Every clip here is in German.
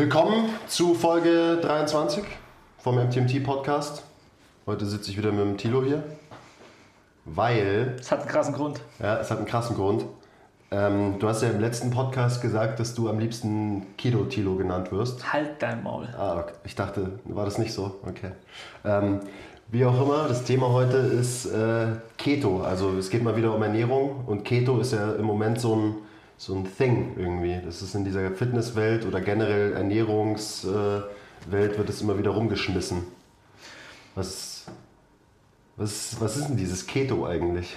Willkommen zu Folge 23 vom MTMT Podcast. Heute sitze ich wieder mit dem Tilo hier, weil. Es hat einen krassen Grund. Ja, es hat einen krassen Grund. Ähm, du hast ja im letzten Podcast gesagt, dass du am liebsten Keto Tilo genannt wirst. Halt dein Maul. Ah, okay. ich dachte, war das nicht so? Okay. Ähm, wie auch immer, das Thema heute ist äh, Keto. Also es geht mal wieder um Ernährung und Keto ist ja im Moment so ein so ein Thing irgendwie. Das ist in dieser Fitnesswelt oder generell Ernährungswelt wird es immer wieder rumgeschmissen. Was, was, was ist denn dieses Keto eigentlich?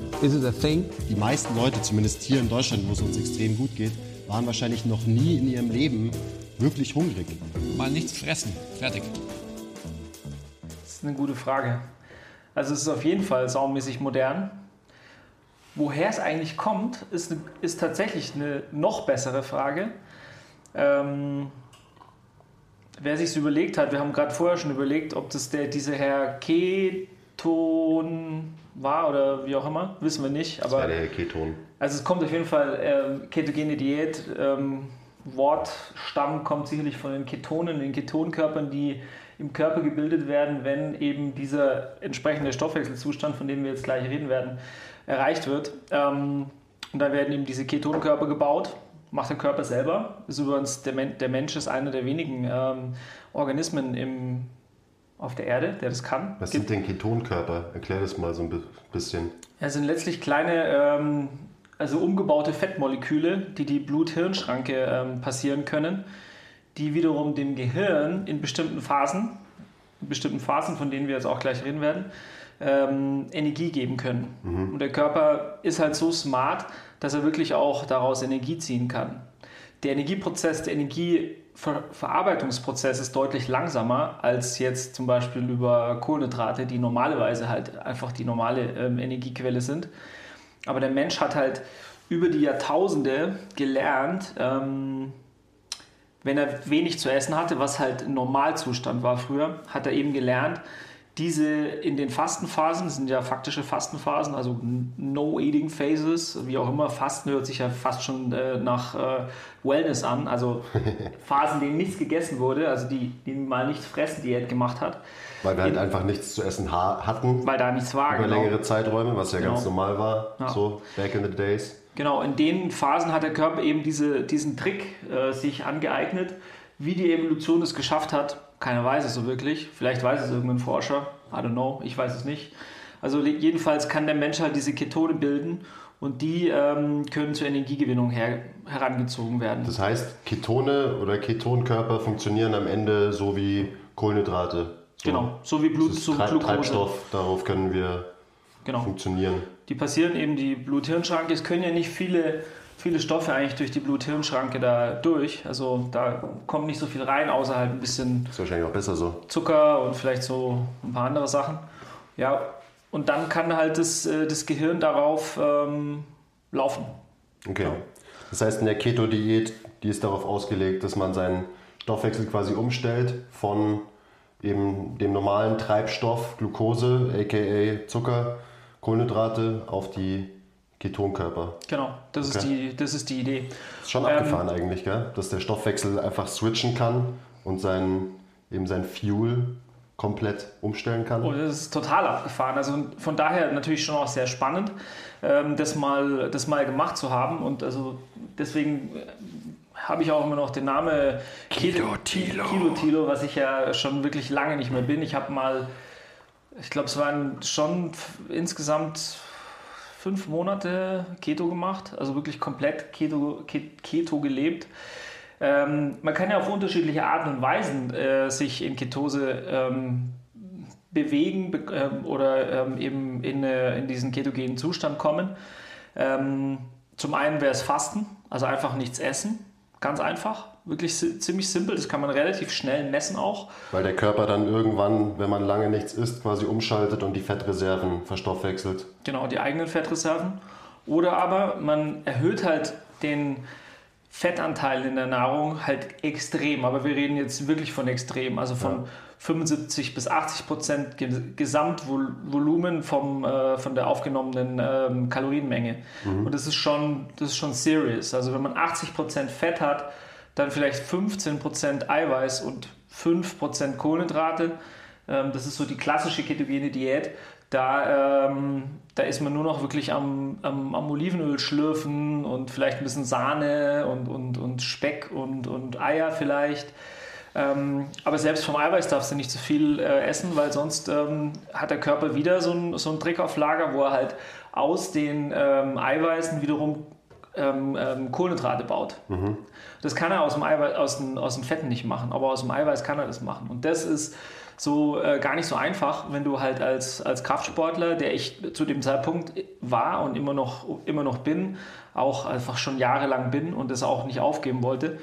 Is it a thing? Die meisten Leute, zumindest hier in Deutschland, wo es uns extrem gut geht, waren wahrscheinlich noch nie in ihrem Leben wirklich hungrig. Mal nichts fressen. Fertig. Das ist eine gute Frage. Also es ist auf jeden Fall saumäßig modern. Woher es eigentlich kommt, ist, eine, ist tatsächlich eine noch bessere Frage. Ähm, wer sich überlegt hat, wir haben gerade vorher schon überlegt, ob das der, dieser Herr Keton war oder wie auch immer, wissen wir nicht. Das Aber war der Keton. Also es kommt auf jeden Fall, ähm, ketogene Diät, ähm, Wortstamm kommt sicherlich von den Ketonen, den Ketonkörpern, die im Körper gebildet werden, wenn eben dieser entsprechende Stoffwechselzustand, von dem wir jetzt gleich reden werden, erreicht wird. Ähm, und da werden eben diese Ketonkörper gebaut, macht der Körper selber. Ist übrigens, der, Men der Mensch ist einer der wenigen ähm, Organismen im, auf der Erde, der das kann. Was Gibt- sind denn Ketonkörper? Erklär das mal so ein bi- bisschen. es sind letztlich kleine, ähm, also umgebaute Fettmoleküle, die die Blut-Hirn-Schranke ähm, passieren können, die wiederum dem Gehirn in bestimmten Phasen, in bestimmten Phasen, von denen wir jetzt auch gleich reden werden, ähm, Energie geben können. Und der Körper ist halt so smart, dass er wirklich auch daraus Energie ziehen kann. Der Energieprozess, der Energieverarbeitungsprozess ist deutlich langsamer als jetzt zum Beispiel über Kohlenhydrate, die normalerweise halt einfach die normale ähm, Energiequelle sind. Aber der Mensch hat halt über die Jahrtausende gelernt, ähm, wenn er wenig zu essen hatte, was halt Normalzustand war früher, hat er eben gelernt, diese in den Fastenphasen, das sind ja faktische Fastenphasen, also No-Eating Phases, wie auch immer, Fasten hört sich ja fast schon äh, nach äh, Wellness an, also Phasen, in denen nichts gegessen wurde, also die, die mal nicht fressen Diät gemacht hat, Weil wir halt einfach nichts zu essen ha hatten weil da nichts war. über genau. längere Zeiträume, was ja Genau. ganz normal war, Ja. so back in the days. Genau, in den Phasen hat der Körper eben diese, diesen Trick äh, sich angeeignet. Wie die Evolution es geschafft hat, keiner weiß es so wirklich. Vielleicht weiß es irgendein Forscher. I don't know, ich weiß es nicht. Also jedenfalls kann der Mensch halt diese Ketone bilden und die ähm, können zur Energiegewinnung her herangezogen werden. Das heißt, Ketone oder Ketonkörper funktionieren am Ende so wie Kohlenhydrate. So. genau, so wie Blut Das ist zu Treib Glucose. Treibstoff, darauf können wir Genau. funktionieren. Die passieren eben die Blut-Hirn-Schranke. Es können ja nicht viele, viele Stoffe eigentlich durch die Blut-Hirn-Schranke da durch. Also da kommt nicht so viel rein, außer halt ein bisschen Ist wahrscheinlich auch besser so. Zucker und vielleicht so ein paar andere Sachen. Ja, und dann kann halt das, äh, das Gehirn darauf ähm, laufen. Okay. Das heißt, in der Keto-Diät, die ist darauf ausgelegt, dass man seinen Stoffwechsel quasi umstellt von eben dem normalen Treibstoff Glucose, aka Zucker, Kohlenhydrate, auf die Ketonkörper. Genau, das, ist, Okay. die, das ist die Idee. Ist schon Ähm, abgefahren eigentlich, gell? Dass der Stoffwechsel einfach switchen kann und sein, eben sein Fuel komplett umstellen kann. Oh, das ist total abgefahren. Also von daher natürlich schon auch sehr spannend, ähm, das, mal, das mal gemacht zu haben. Und also deswegen äh, habe ich auch immer noch den Namen Kilo Tilo. Kilo Tilo, was ich ja schon wirklich lange nicht mehr bin. Ich habe mal, ich glaube, es waren schon insgesamt fünf Monate Keto gemacht, also wirklich komplett Keto, Ke- Keto gelebt. Ähm, man kann ja auf unterschiedliche Arten und Weisen äh, sich in Ketose ähm, bewegen be ähm, oder ähm, eben in, äh, in diesen ketogenen Zustand kommen. Ähm, zum einen wäre es Fasten, also einfach nichts essen, ganz einfach. Wirklich ziemlich simpel, das kann man relativ schnell messen auch. Weil der Körper dann irgendwann, wenn man lange nichts isst, quasi umschaltet und die Fettreserven verstoffwechselt. Genau, die eigenen Fettreserven. Oder aber man erhöht halt den Fettanteil in der Nahrung halt extrem. Aber wir reden jetzt wirklich von extrem, also von ja. 75 bis 80 Prozent Gesamtvolumen vom, äh, von der aufgenommenen ähm, Kalorienmenge. Mhm. Und das ist, schon, das ist schon serious. Also wenn man 80 Prozent Fett hat, dann vielleicht 15 Prozent Eiweiß und 5 Prozent Kohlenhydrate. Ähm, das ist so die klassische ketogene Diät. Da, ähm, da ist man nur noch wirklich am, am, am, Olivenöl schlürfen und vielleicht ein bisschen Sahne und, und, und Speck und, und Eier vielleicht. Ähm, aber selbst vom Eiweiß darfst du nicht zu viel äh, essen, weil sonst ähm, hat der Körper wieder so ein, so Trick auf Lager, wo er halt aus den ähm, Eiweißen wiederum ähm, ähm, Kohlenhydrate baut. Mhm. Das kann er aus dem, Eiweiß, aus, den, aus den Fetten nicht machen, aber aus dem Eiweiß kann er das machen. Und das ist so äh, gar nicht so einfach, wenn du halt als, als Kraftsportler, der ich zu dem Zeitpunkt war und immer noch, immer noch bin, auch einfach schon jahrelang bin und das auch nicht aufgeben wollte,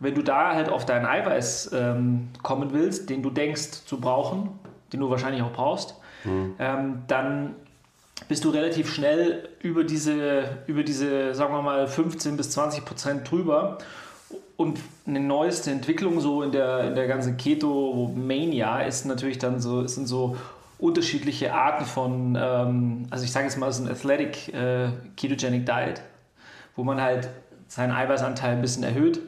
wenn du da halt auf deinen Eiweiß ähm, kommen willst, den du denkst zu brauchen, den du wahrscheinlich auch brauchst, mhm. ähm, dann bist du relativ schnell über diese, über diese, sagen wir mal, 15 bis 20 Prozent drüber. Und eine neueste Entwicklung so in der, in der ganzen Keto-Mania ist natürlich dann so, sind so unterschiedliche Arten von, ähm, also ich sage jetzt mal, so ein Athletic äh, Ketogenic Diet, wo man halt seinen Eiweißanteil ein bisschen erhöht,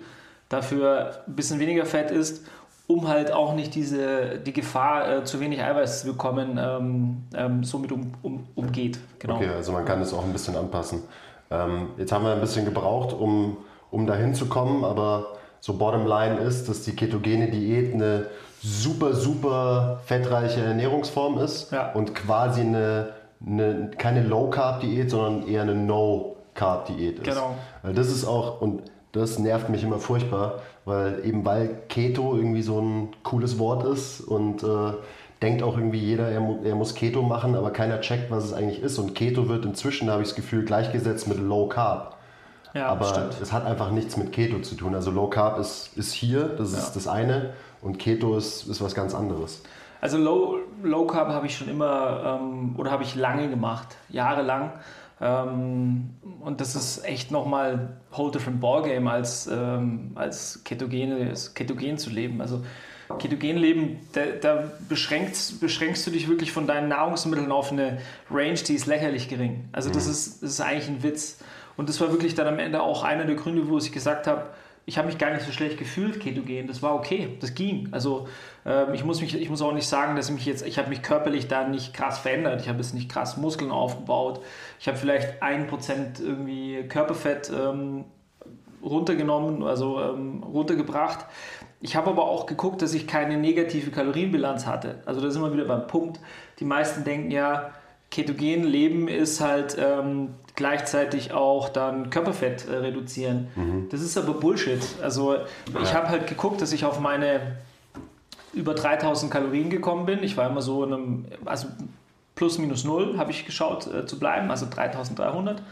dafür ein bisschen weniger Fett isst um halt auch nicht diese, die Gefahr, äh, zu wenig Eiweiß zu bekommen, ähm, ähm, somit um, um, umgeht. Genau. Okay, also man kann das auch ein bisschen anpassen. Ähm, jetzt haben wir ein bisschen gebraucht, um, um dahin zu kommen, aber so Bottomline ist, dass die ketogene Diät eine super, super fettreiche Ernährungsform ist ja. und quasi eine, eine keine Low-Carb-Diät, sondern eher eine No-Carb-Diät ist. Genau. Weil das ist auch, und das nervt mich immer furchtbar, weil eben weil Keto irgendwie so ein cooles Wort ist und äh, denkt auch irgendwie jeder, er, er, muss Keto machen, aber keiner checkt, was es eigentlich ist. Und Keto wird inzwischen, habe ich das Gefühl, gleichgesetzt mit Low Carb. Ja, aber stimmt. es hat einfach nichts mit Keto zu tun. Also Low Carb ist, ist hier, das ja. ist das eine, und Keto ist, ist was ganz anderes. Also Low, Low Carb habe ich schon immer ähm, oder habe ich lange gemacht, jahrelang. Ähm, und das ist echt nochmal whole different ballgame als, ähm, als Ketogene, ketogen zu leben. Also ketogen leben, da, da beschränkst, beschränkst du dich wirklich von deinen Nahrungsmitteln auf eine Range, die ist lächerlich gering. Also das, mhm. ist, das ist eigentlich ein Witz. Und das war wirklich dann am Ende auch einer der Gründe, wo ich gesagt habe, ich habe mich gar nicht so schlecht gefühlt, ketogen. Das war okay, das ging. Also ähm, ich, muss mich, ich muss auch nicht sagen, dass ich mich jetzt, ich habe mich körperlich da nicht krass verändert. Ich habe jetzt nicht krass Muskeln aufgebaut. Ich habe vielleicht ein Prozent irgendwie Körperfett ähm, runtergenommen, also ähm, runtergebracht. Ich habe aber auch geguckt, dass ich keine negative Kalorienbilanz hatte. Also da sind wir wieder beim Punkt. Die meisten denken ja, ketogen Leben ist halt ähm, gleichzeitig auch dann Körperfett äh, reduzieren. Mhm. Das ist aber Bullshit. Also ja. ich habe halt geguckt, dass ich auf meine über 3000 Kalorien gekommen bin. Ich war immer so in einem, also plus minus null habe ich geschaut äh, zu bleiben, also 3300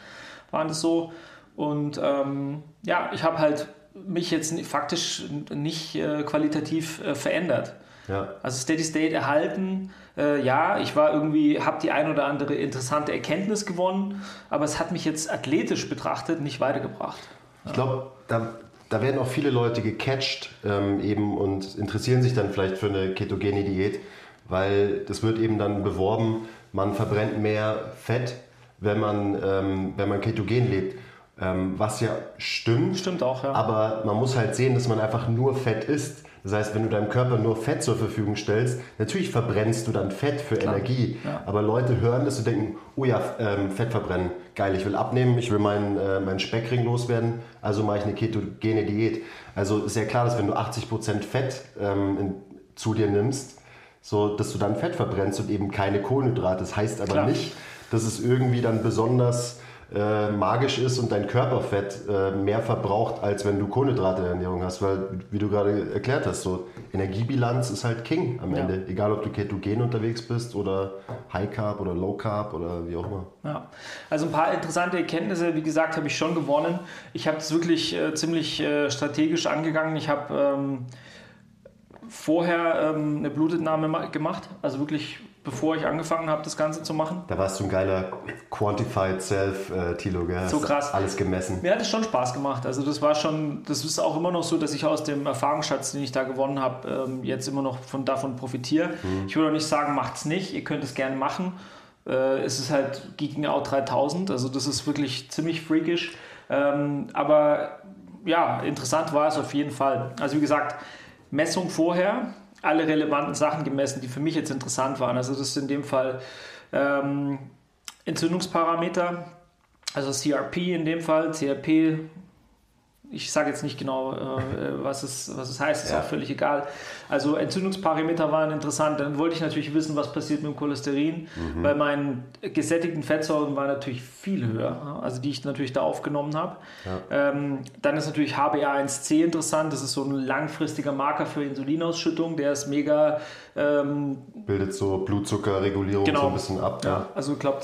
waren das so. Und ähm, ja, ich habe halt mich jetzt faktisch nicht äh, qualitativ äh, verändert. Ja. Also Steady State erhalten, äh, ja, ich war irgendwie, habe die ein oder andere interessante Erkenntnis gewonnen, aber es hat mich jetzt athletisch betrachtet nicht weitergebracht. Ich glaube, da, da werden auch viele Leute gecatcht ähm, eben und interessieren sich dann vielleicht für eine ketogene Diät, weil das wird eben dann beworben, man verbrennt mehr Fett, wenn man, ähm, wenn man ketogen lebt. Ähm, was ja stimmt. Stimmt auch, ja. Aber man muss halt sehen, dass man einfach nur Fett isst. Das heißt, wenn du deinem Körper nur Fett zur Verfügung stellst, natürlich verbrennst du dann Fett für Klar. Energie. Ja. Aber Leute hören das und denken, oh ja, ähm, Fett verbrennen, geil, ich will abnehmen, ich will meinen, äh, meinen Speckring loswerden, also mache ich eine ketogene Diät. Also ist ja klar, dass wenn du 80% Fett ähm, in, zu dir nimmst, so, dass du dann Fett verbrennst und eben keine Kohlenhydrate. Das heißt aber Klar. nicht, dass es irgendwie dann besonders äh, magisch ist und dein Körperfett äh, mehr verbraucht, als wenn du Kohlenhydrate in der Ernährung hast. Weil, wie du gerade erklärt hast, so Energiebilanz ist halt King am Ja. Ende. Egal, ob du ketogen unterwegs bist oder High Carb oder Low Carb oder wie auch immer. Ja, also ein paar interessante Erkenntnisse, wie gesagt, habe ich schon gewonnen. Ich habe das wirklich äh, ziemlich äh, strategisch angegangen. Ich habe ähm, vorher ähm, eine Blutentnahme ma- gemacht, also wirklich bevor ich angefangen habe, das Ganze zu machen. Da warst du ein geiler Quantified Self, äh, Tilo, gell? So krass. Alles gemessen. Mir hat es schon Spaß gemacht. Also das war schon, das ist auch immer noch so, dass ich aus dem Erfahrungsschatz, den ich da gewonnen habe, ähm, jetzt immer noch von, davon profitiere. Ich würde auch nicht sagen, macht's nicht, ihr könnt es gerne machen. Äh, es ist halt Geeking Out 3000, also das ist wirklich ziemlich freakish. Ähm, aber ja, interessant war es auf jeden Fall. Also wie gesagt, Messung vorher, alle relevanten Sachen gemessen, die für mich jetzt interessant waren. Also das ist in dem Fall ähm, Entzündungsparameter, also CRP in dem Fall, CRP, ich sage jetzt nicht genau, äh, was, es, was es heißt, ist Ja. auch völlig egal. Also Entzündungsparameter waren interessant. Dann wollte ich natürlich wissen, was passiert mit dem Cholesterin, weil meine gesättigten Fettsäuren waren natürlich viel höher, also die ich natürlich da aufgenommen habe. Ähm, dann ist natürlich HbA1c interessant, das ist so ein langfristiger Marker für Insulinausschüttung, der ist mega ähm, Bildet so Blutzuckerregulierung Genau. so ein bisschen ab. ja, also ich glaube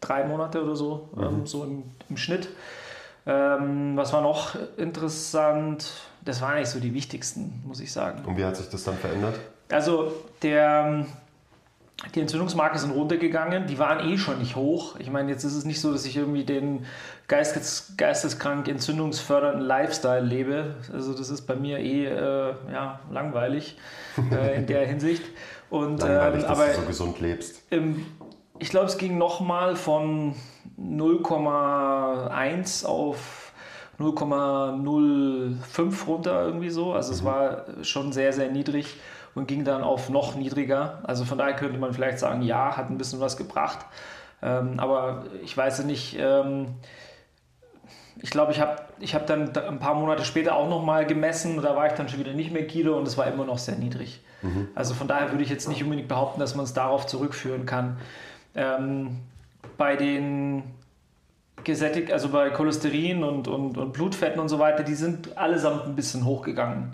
drei Monate oder so, ähm, so im, im Schnitt. Ähm, was war noch interessant? Das waren eigentlich so die wichtigsten, muss ich sagen. Und wie hat sich das dann verändert? Also der, die Entzündungsmarke sind runtergegangen, die waren eh schon nicht hoch. Ich meine, jetzt ist es nicht so, dass ich irgendwie den geistes, geisteskrank entzündungsfördernden Lifestyle lebe. Also das ist bei mir eh äh, ja, langweilig äh, in der Hinsicht. Und, Langweilig, ähm, dass aber du so gesund lebst. ähm, ich glaube, es ging nochmal von 0,1 auf 0,05 runter irgendwie so. Also es war schon sehr, sehr niedrig und ging dann auf noch niedriger. Also von daher könnte man vielleicht sagen, ja, hat ein bisschen was gebracht. Ähm, aber ich weiß es nicht. Ähm, ich glaube, ich habe ich hab dann da- ein paar Monate später auch nochmal gemessen. Da war ich dann schon wieder nicht mehr Kilo und es war immer noch sehr niedrig. Also von daher würde ich jetzt nicht unbedingt behaupten, dass man es darauf zurückführen kann. Ähm, bei den gesättigt, also bei Cholesterin und, und, und Blutfetten und so weiter, die sind allesamt ein bisschen hochgegangen.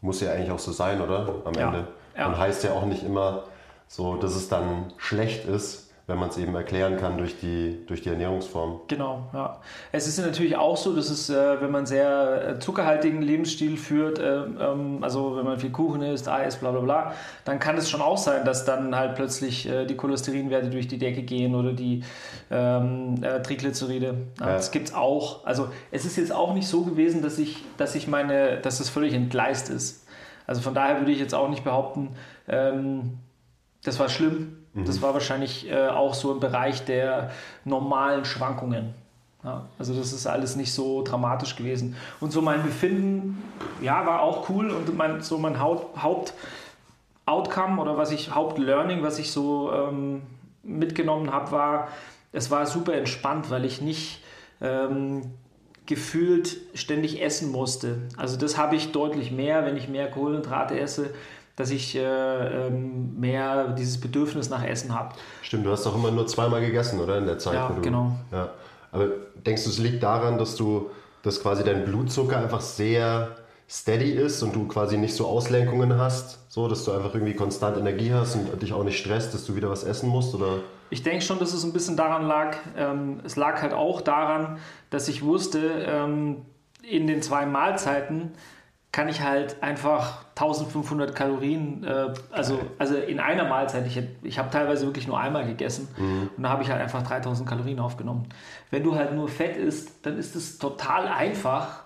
Muss ja eigentlich auch so sein, oder? Am Ja. Ende. Ja. Und heißt ja auch nicht immer so, dass es dann schlecht ist, wenn man es eben erklären kann durch die, durch die Ernährungsform. Genau, ja. Es ist natürlich auch so, dass es, äh, wenn man sehr äh, zuckerhaltigen Lebensstil führt, äh, ähm, also wenn man viel Kuchen isst, Eis, bla bla bla, dann kann es schon auch sein, dass dann halt plötzlich die Cholesterinwerte durch die Decke gehen oder die ähm, äh, Triglyceride. Ja. Das gibt es auch. Also es ist jetzt auch nicht so gewesen, dass ich, dass ich meine, dass es völlig entgleist ist. Also von daher würde ich jetzt auch nicht behaupten, ähm, das war schlimm. Das war wahrscheinlich äh, auch so im Bereich der normalen Schwankungen. Ja, also das ist alles nicht so dramatisch gewesen. Und so mein Befinden, ja, war auch cool und mein, so mein Haupt, Haupt-Outcome oder was ich, Hauptlearning, was ich so ähm, mitgenommen habe, war, es war super entspannt, weil ich nicht ähm, gefühlt ständig essen musste. Also das habe ich deutlich mehr, wenn ich mehr Kohlenhydrate esse, dass ich äh, ähm, mehr dieses Bedürfnis nach Essen habe. Stimmt, du hast doch immer nur zweimal gegessen, oder? In der Zeit, Ja, du, genau. Ja. Aber denkst du, es liegt daran, dass du, dass quasi dein Blutzucker einfach sehr steady ist und du quasi nicht so Auslenkungen hast, so dass du einfach irgendwie konstant Energie hast und dich auch nicht stresst, dass du wieder was essen musst, oder? Ich denke schon, dass es ein bisschen daran lag. Ähm, es lag halt auch daran, dass ich wusste, ähm, in den zwei Mahlzeiten kann ich halt einfach 1500 Kalorien, äh, also, also in einer Mahlzeit, ich, ich habe teilweise wirklich nur einmal gegessen und da habe ich halt einfach 3000 Kalorien aufgenommen. Wenn du halt nur Fett isst, dann ist es total einfach,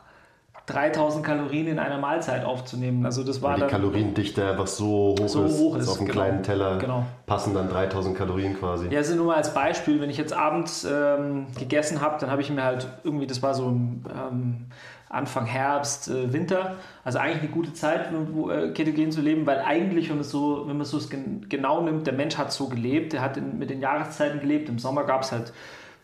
3000 Kalorien in einer Mahlzeit aufzunehmen. Also das war Weil die dann... Kaloriendichte einfach so hoch So ist, hoch ist, auf einem genau. kleinen Teller Genau. passen dann 3000 Kalorien quasi. Ja, also nur mal als Beispiel, wenn ich jetzt abends ähm, gegessen habe, dann habe ich mir halt irgendwie, das war so im, ähm, Anfang Herbst, äh, Winter, also eigentlich eine gute Zeit, wo, äh, ketogen zu leben, weil eigentlich, wenn man es so, wenn man es so gen genau nimmt, der Mensch hat so gelebt, der hat in, mit den Jahreszeiten gelebt. Im Sommer gab es halt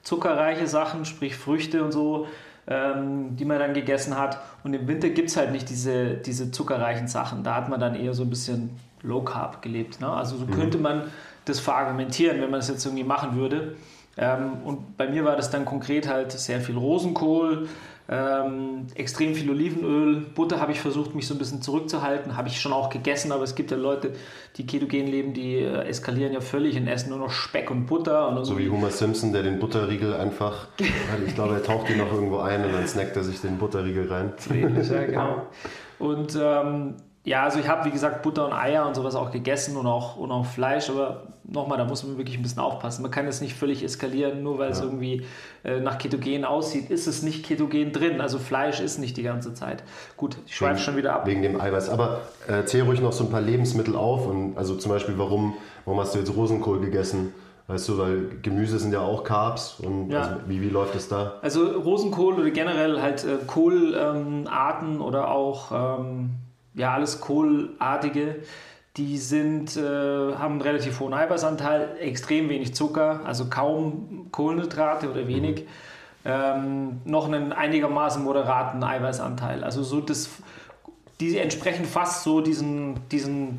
zuckerreiche Sachen, sprich Früchte und so, ähm, die man dann gegessen hat. Und im Winter gibt es halt nicht diese, diese zuckerreichen Sachen. Da hat man dann eher so ein bisschen Low Carb gelebt. Ne? Also so könnte man das verargumentieren, wenn man es jetzt irgendwie machen würde. Ähm, und bei mir war das dann konkret halt sehr viel Rosenkohl, ähm, extrem viel Olivenöl, Butter habe ich versucht, mich so ein bisschen zurückzuhalten, habe ich schon auch gegessen, aber es gibt ja Leute, die ketogen leben, die äh, eskalieren ja völlig und essen nur noch Speck und Butter. Und so wie Homer Simpson, der den Butterriegel einfach, ich glaube, er taucht ihn noch irgendwo ein und dann snackt er sich den Butterriegel rein. Ähnlich, ja, genau. Und ähm, ja, also ich habe, wie gesagt, Butter und Eier und sowas auch gegessen und auch, und auch Fleisch, aber nochmal, da muss man wirklich ein bisschen aufpassen. Man kann es nicht völlig eskalieren, nur weil ja. es irgendwie äh, nach Ketogen aussieht, ist es nicht Ketogen drin. Also Fleisch ist nicht die ganze Zeit. Gut, ich schweife schon wieder ab. Wegen dem Eiweiß. Aber äh, zähl ruhig noch so ein paar Lebensmittel auf. Und also zum Beispiel, warum, warum hast du jetzt Rosenkohl gegessen? Weißt du, weil Gemüse sind ja auch Carbs und ja. also wie, wie läuft es da? Also Rosenkohl oder generell halt äh, Kohlarten oder auch ähm, ja, alles Kohlartige, die sind, äh, haben einen relativ hohen Eiweißanteil, extrem wenig Zucker, also kaum Kohlenhydrate oder wenig. Mhm. Ähm, noch einen einigermaßen moderaten Eiweißanteil. Also so das, die entsprechen fast so diesen, diesen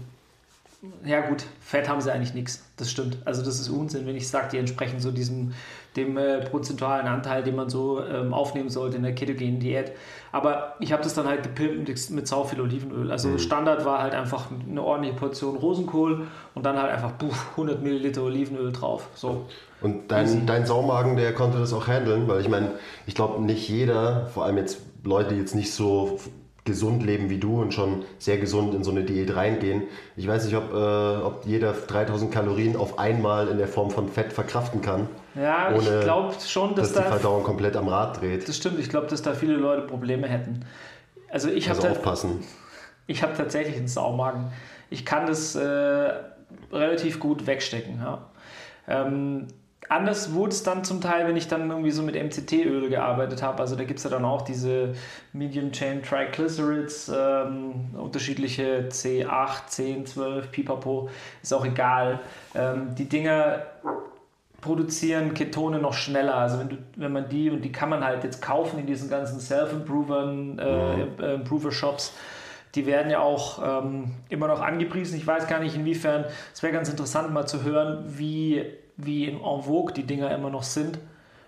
ja gut, Fett haben sie eigentlich nichts. Das stimmt. Also das ist Unsinn, wenn ich sage, die entsprechen so diesem dem äh, prozentualen Anteil, den man so ähm, aufnehmen sollte in der ketogenen Diät. Aber ich habe das dann halt gepimpt mit, mit sau viel Olivenöl. Also mhm. Standard war halt einfach eine ordentliche Portion Rosenkohl und dann halt einfach puh, 100 Milliliter Olivenöl drauf. So. Und dein, dein Saumagen, der konnte das auch handeln, weil ich meine, ich glaube nicht jeder, vor allem jetzt Leute, die jetzt nicht so gesund leben wie du und schon sehr gesund in so eine Diät reingehen. Ich weiß nicht, ob, äh, ob jeder 3000 Kalorien auf einmal in der Form von Fett verkraften kann. Ja, ohne, ich glaube schon, dass, dass die Verdauung komplett am Rad dreht. Das stimmt, ich glaube, dass da viele Leute Probleme hätten. Also ich also habe aufpassen. Ich habe tatsächlich einen Saumagen. Ich kann das äh, relativ gut wegstecken. Ja. Ähm, anders wurde es dann zum Teil, wenn ich dann irgendwie so mit MCT-Öl gearbeitet habe. Also da gibt es ja dann auch diese Medium Chain Triglycerides, ähm, unterschiedliche C8, 10, 12, Pipapo, ist auch egal. Ähm, die Dinger produzieren Ketone noch schneller. Also wenn, du, wenn man die, und die kann man halt jetzt kaufen in diesen ganzen Self-Improvern, äh, mhm. äh, Improver-Shops, die werden ja auch ähm, immer noch angepriesen. Ich weiß gar nicht, inwiefern, es wäre ganz interessant mal zu hören, wie wie in en vogue die Dinger immer noch sind.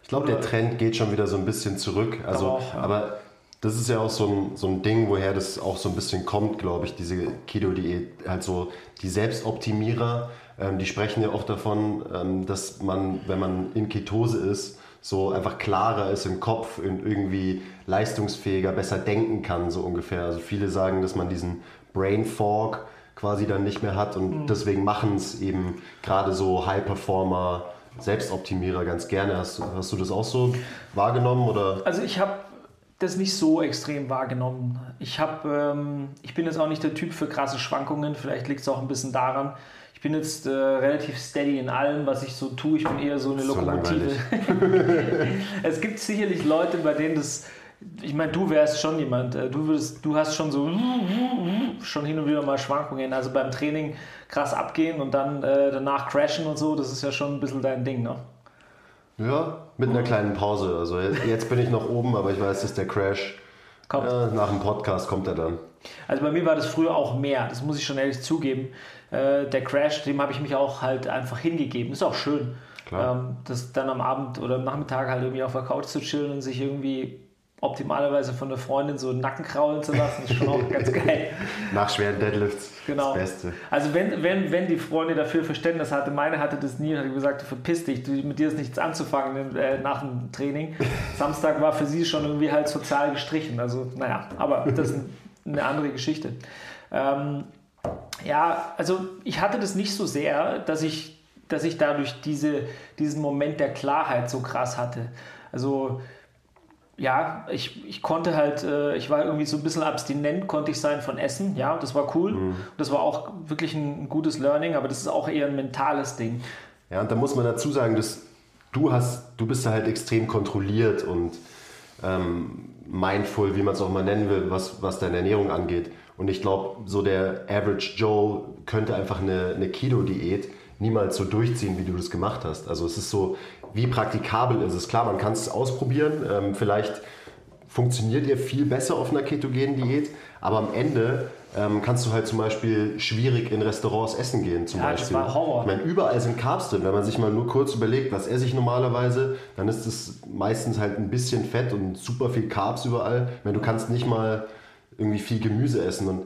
Ich glaube, der Trend geht schon wieder so ein bisschen zurück. Also, auch, ja. Aber das ist ja auch so ein, so ein Ding, woher das auch so ein bisschen kommt, glaube ich, diese Keto-Diät. Halt so die Selbstoptimierer, ähm, die sprechen ja auch davon, ähm, dass man, wenn man in Ketose ist, so einfach klarer ist im Kopf und irgendwie leistungsfähiger, besser denken kann, so ungefähr. Also viele sagen, dass man diesen Brain Fog quasi dann nicht mehr hat und mhm. deswegen machen es eben gerade so High-Performer, Selbstoptimierer ganz gerne. Hast, hast du das auch so wahrgenommen? Oder? Also ich habe das nicht so extrem wahrgenommen. Ich, hab, ähm, ich bin jetzt auch nicht der Typ für krasse Schwankungen, vielleicht liegt es auch ein bisschen daran. Ich bin jetzt äh, relativ steady in allem, was ich so tue. Ich bin eher so eine Lokomotive. es gibt sicherlich Leute, bei denen das ich meine, du wärst schon jemand, äh, du, würdest, du hast schon so schon hin und wieder mal Schwankungen, also beim Training krass abgehen und dann äh, danach crashen und so, das ist ja schon ein bisschen dein Ding, ne? Ja, mit einer kleinen Pause. Also jetzt bin ich noch oben, aber ich weiß, dass der Crash kommt. Ja, nach dem Podcast kommt er dann. Also bei mir war das früher auch mehr, das muss ich schon ehrlich zugeben. Äh, der Crash, dem habe ich mich auch halt einfach hingegeben. Ist auch schön. Ähm, das dann am Abend oder am Nachmittag halt irgendwie auf der Couch zu chillen und sich irgendwie optimalerweise von der Freundin so Nacken kraulen zu lassen, ist schon auch ganz geil. Nach schweren Deadlifts. Genau. Das Beste. Also wenn, wenn, wenn die Freundin dafür Verständnis hatte, meine hatte das nie, hat gesagt, verpiss dich, du, mit dir ist nichts anzufangen äh, nach dem Training. Samstag war für sie schon irgendwie halt sozial gestrichen. Also naja, aber das ist eine andere Geschichte. Ähm, ja, also ich hatte das nicht so sehr, dass ich, dass ich dadurch diese, diesen Moment der Klarheit so krass hatte. Also ja, ich, ich konnte halt, äh, ich war irgendwie so ein bisschen abstinent, konnte ich sein von Essen, ja, das war cool. Mhm. Das war auch wirklich ein gutes Learning, aber das ist auch eher ein mentales Ding. Ja, und da muss man dazu sagen, dass du hast, du bist da halt extrem kontrolliert und ähm, mindful, wie man es auch mal nennen will, was, was deine Ernährung angeht. Und ich glaube, so der Average Joe könnte einfach eine, eine Keto-Diät niemals so durchziehen, wie du das gemacht hast. Also es ist so, wie praktikabel ist es? Klar, man kann es ausprobieren. Ähm, vielleicht funktioniert ihr viel besser auf einer ketogenen Diät, aber am Ende ähm, kannst du halt zum Beispiel schwierig in Restaurants essen gehen. Zum Ja, das Beispiel. war Horror. Ich meine, überall sind Carbs drin. Wenn man sich mal nur kurz überlegt, was esse ich normalerweise, dann ist es meistens halt ein bisschen Fett und super viel Carbs überall. Ich meine, du kannst nicht mal irgendwie viel Gemüse essen und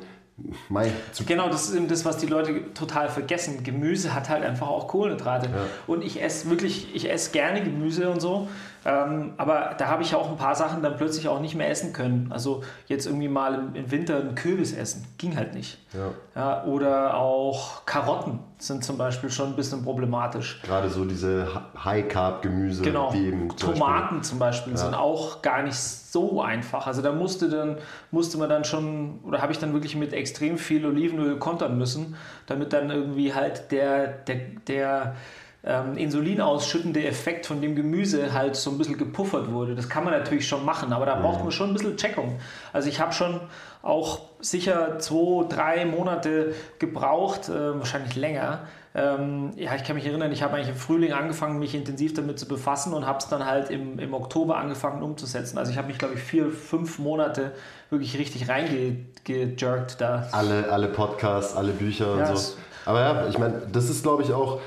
zu Genau, das ist eben das, was die Leute total vergessen. Gemüse hat halt einfach auch Kohlenhydrate. Und ich esse wirklich, ich esse gerne Gemüse und so. Ähm, aber da habe ich auch ein paar Sachen dann plötzlich auch nicht mehr essen können. Also jetzt irgendwie mal im, im Winter einen Kürbis essen. Ging halt nicht. Ja. Ja, oder auch Karotten sind zum Beispiel schon ein bisschen problematisch. gerade so diese High-Carb-Gemüse, Genau. wie eben zum Tomaten zum Beispiel sind auch gar nicht so einfach. Also da musste dann musste man dann schon oder habe ich dann wirklich mit extrem viel Olivenöl kontern müssen, damit dann irgendwie halt der der der ähm, Insulin ausschüttende Effekt von dem Gemüse halt so ein bisschen gepuffert wurde. Das kann man natürlich schon machen, aber da braucht man schon ein bisschen Checkung. Also ich habe schon auch sicher zwei, drei Monate gebraucht, äh, wahrscheinlich länger. Ähm, ja, ich kann mich erinnern, ich habe eigentlich im Frühling angefangen, mich intensiv damit zu befassen und habe es dann halt im, im Oktober angefangen umzusetzen. Also ich habe mich, glaube ich, vier, fünf Monate wirklich richtig reingejerkt da. alle, alle Podcasts, alle Bücher und Ja, so. es- Aber ja, ich meine, das ist, glaube ich, auch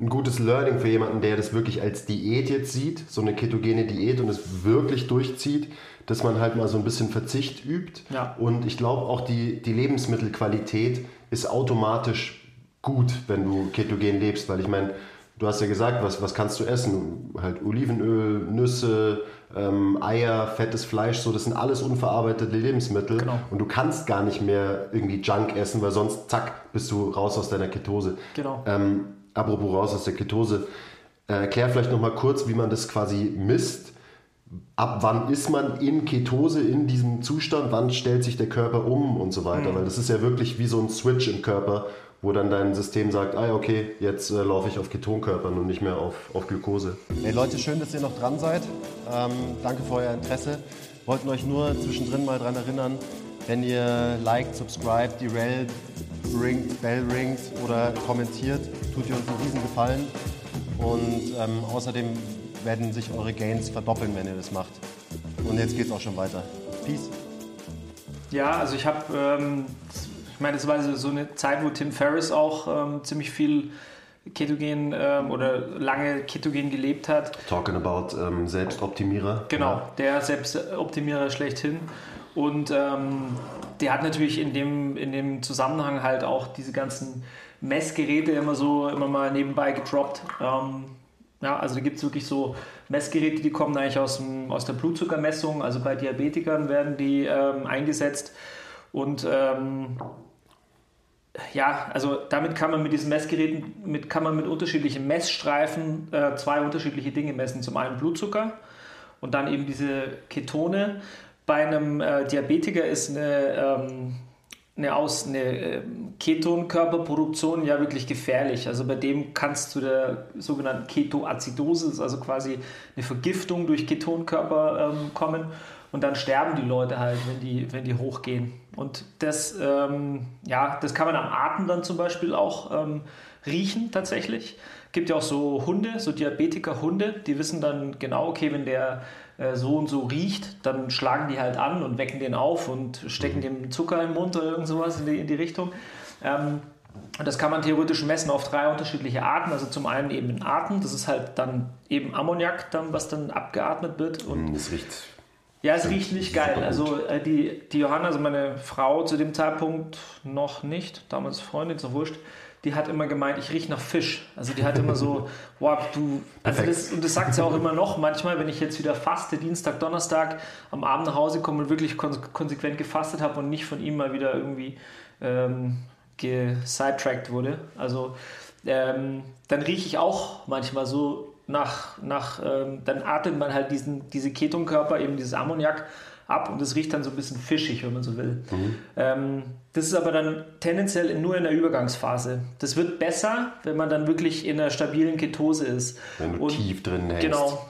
ein gutes Learning für jemanden, der das wirklich als Diät jetzt sieht, so eine ketogene Diät und es wirklich durchzieht, dass man halt mal so ein bisschen Verzicht übt. Ja. Und ich glaube auch die, die Lebensmittelqualität ist automatisch gut, wenn du ketogen lebst, weil ich meine, du hast ja gesagt, was, was kannst du essen? Halt Olivenöl, Nüsse, ähm, Eier, fettes Fleisch, so, das sind alles unverarbeitete Lebensmittel. Genau. Und du kannst gar nicht mehr irgendwie Junk essen, weil sonst, zack, bist du raus aus deiner Ketose. Genau. Ähm, apropos raus aus der Ketose, äh, erklär vielleicht nochmal kurz, wie man das quasi misst. Ab wann ist man in Ketose, in diesem Zustand? Wann stellt sich der Körper um und so Mhm. weiter? Weil das ist ja wirklich wie so ein Switch im Körper, wo dann dein System sagt, ah okay, jetzt äh, laufe ich auf Ketonkörpern und nicht mehr auf, auf Glukose. Hey Leute, schön, dass ihr noch dran seid. Ähm, danke für euer Interesse. Wollten euch nur zwischendrin mal daran erinnern, wenn ihr liked, subscribt, die Rel ringt, Bell ringt oder kommentiert, tut ihr uns einen riesen Gefallen. Und ähm, außerdem werden sich eure Gains verdoppeln, wenn ihr das macht. Und jetzt geht's auch schon weiter. Peace. Ja, also ich habe, ähm, ich meine, das war so eine Zeit, wo Tim Ferriss auch ähm, ziemlich viel Ketogen ähm, oder lange Ketogen gelebt hat. Talking about ähm, Selbstoptimierer. Genau, der Selbstoptimierer schlechthin. Und ähm, der hat natürlich in dem, in dem Zusammenhang halt auch diese ganzen Messgeräte immer so immer mal nebenbei gedroppt. Ähm, ja, also da gibt es wirklich so Messgeräte, die kommen eigentlich aus, dem, aus der Blutzuckermessung. Also bei Diabetikern werden die ähm, eingesetzt. Und ähm, ja, also damit kann man mit diesen Messgeräten, mit, kann man mit unterschiedlichen Messstreifen äh, zwei unterschiedliche Dinge messen. Zum einen Blutzucker und dann eben diese Ketone. Bei einem äh, Diabetiker ist eine, ähm, eine, Aus, eine äh, Ketonkörperproduktion ja wirklich gefährlich. Also bei dem kann es zu der sogenannten Ketoazidosis, also quasi eine Vergiftung durch Ketonkörper ähm, kommen. Und dann sterben die Leute halt, wenn die, wenn die hochgehen. Und das, ähm, ja, das kann man am Atem dann zum Beispiel auch ähm, riechen tatsächlich. Gibt ja auch so Hunde, so Diabetiker-Hunde, die wissen dann genau, okay, wenn der äh, so und so riecht, dann schlagen die halt an und wecken den auf und stecken dem Zucker im Mund oder irgend sowas in die, in die Richtung. Ähm, und das kann man theoretisch messen auf drei unterschiedliche Arten. Also zum einen eben in Atem, das ist halt dann eben Ammoniak, dann, was dann abgeatmet wird. Und Mm, Das riecht ja, es riecht nicht geil. Also äh, die, die Johanna, also meine Frau zu dem Zeitpunkt noch nicht, damals Freundin, so wurscht, die hat immer gemeint, ich rieche nach Fisch. Also die hat immer so, wow, du, also das, und das sagt sie auch immer noch manchmal, wenn ich jetzt wieder faste, Dienstag, Donnerstag, am Abend nach Hause komme und wirklich kon konsequent gefastet habe und nicht von ihm mal wieder irgendwie ähm, gesidetrackt wurde. Also ähm, dann rieche ich auch manchmal so nach, nach ähm, dann atmet man halt diesen, diese Ketonkörper, eben dieses Ammoniak ab und es riecht dann so ein bisschen fischig, wenn man so will. Ähm, das ist aber dann tendenziell nur in der Übergangsphase. Das wird besser, wenn man dann wirklich in einer stabilen Ketose ist. Wenn du Und- tief drin hängst. Genau.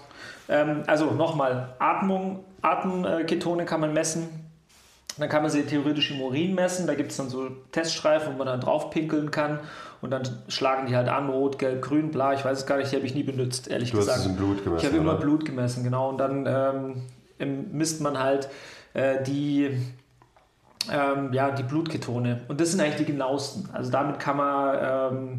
Ähm, also nochmal, Atmung, Atemketone kann man messen. Dann kann man sie theoretisch im Urin messen. Da gibt es dann so Teststreifen, wo man dann drauf pinkeln kann. Und dann schlagen die halt an, rot, gelb, grün, bla. Ich weiß es gar nicht, die habe ich nie benutzt, ehrlich Du hast gesagt. es im Blut gemessen, Ich habe immer? Blut gemessen, genau. Und dann ähm, misst man halt äh, die, ähm, ja, die Blutketone. Und das sind eigentlich die genauesten. Also damit kann man ähm,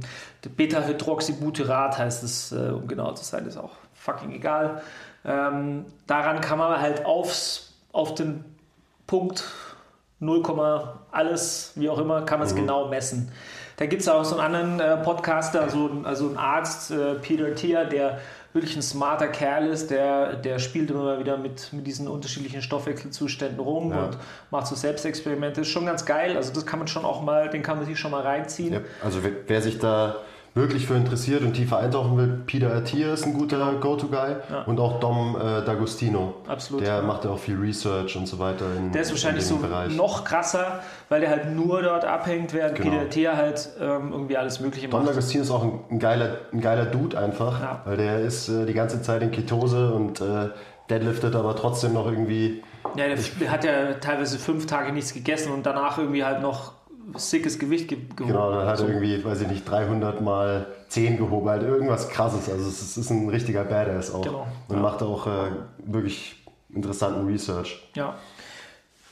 Beta-Hydroxybutyrat heißt es, äh, um genau zu sein, ist auch fucking egal. Ähm, daran kann man halt aufs, auf den Punkt 0, alles, wie auch immer, kann man es mhm. genau messen. Da gibt es auch so einen anderen äh, Podcaster, so, also einen Arzt, äh, Peter Thier, der wirklich ein smarter Kerl ist, der, der spielt immer wieder mit, mit diesen unterschiedlichen Stoffwechselzuständen rum ja. und macht so Selbstexperimente. Ist schon ganz geil. Also das kann man schon auch mal, den kann man sich schon mal reinziehen. Ja, also wer, wer sich da wirklich für interessiert und tiefer eintauchen will, Peter Attier ist ein guter. Go-To-Guy ja. und auch Dom äh, D'Agostino. Absolut. Der ja. macht ja auch viel Research und so weiter. In, der ist wahrscheinlich so Bereich. noch krasser, weil der halt nur dort abhängt, während genau. Peter Attier halt ähm, irgendwie alles Mögliche macht. Dom D'Agostino ist auch ein, ein, geiler, ein geiler Dude einfach, ja. weil der ist äh, die ganze Zeit in Ketose und äh, deadliftet aber trotzdem noch irgendwie. Ja, der hat ja teilweise fünf Tage nichts gegessen und danach irgendwie halt noch sickes Gewicht ge gehoben. Genau, dann hat er irgendwie, weiß ich nicht, 300 mal 10 gehoben, halt irgendwas krasses. Also es ist ein richtiger Badass auch. Genau. Und ja. macht auch äh, wirklich interessanten Research. Ja.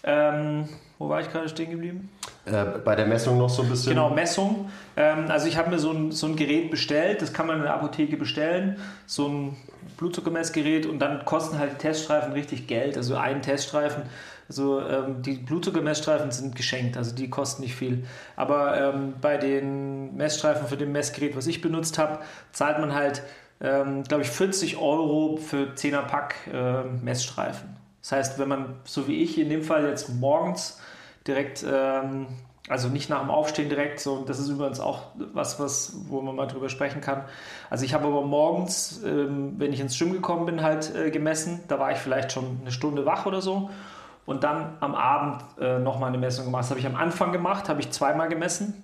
Ähm, wo war ich gerade stehen geblieben? Äh, bei der Messung noch so ein bisschen. Genau, Messung. Ähm, also ich habe mir so ein, so ein Gerät bestellt, das kann man in der Apotheke bestellen. So ein Blutzuckermessgerät und dann kosten halt die Teststreifen richtig Geld. Also ein Teststreifen also ähm, die Blutzuckermessstreifen sind geschenkt, also die kosten nicht viel. Aber ähm, bei den Messstreifen für dem Messgerät, was ich benutzt habe, zahlt man halt, ähm, glaube ich, 40 Euro für 10er Pack äh, Messstreifen. Das heißt, wenn man, so wie ich in dem Fall jetzt morgens direkt, ähm, also nicht nach dem Aufstehen direkt, so, das ist übrigens auch was, was, wo man mal drüber sprechen kann. Also ich habe aber morgens, ähm, wenn ich ins Gym gekommen bin, halt äh, gemessen. Da war ich vielleicht schon eine Stunde wach oder so und dann am Abend äh, nochmal eine Messung gemacht. Das habe ich am Anfang gemacht, habe ich zweimal gemessen,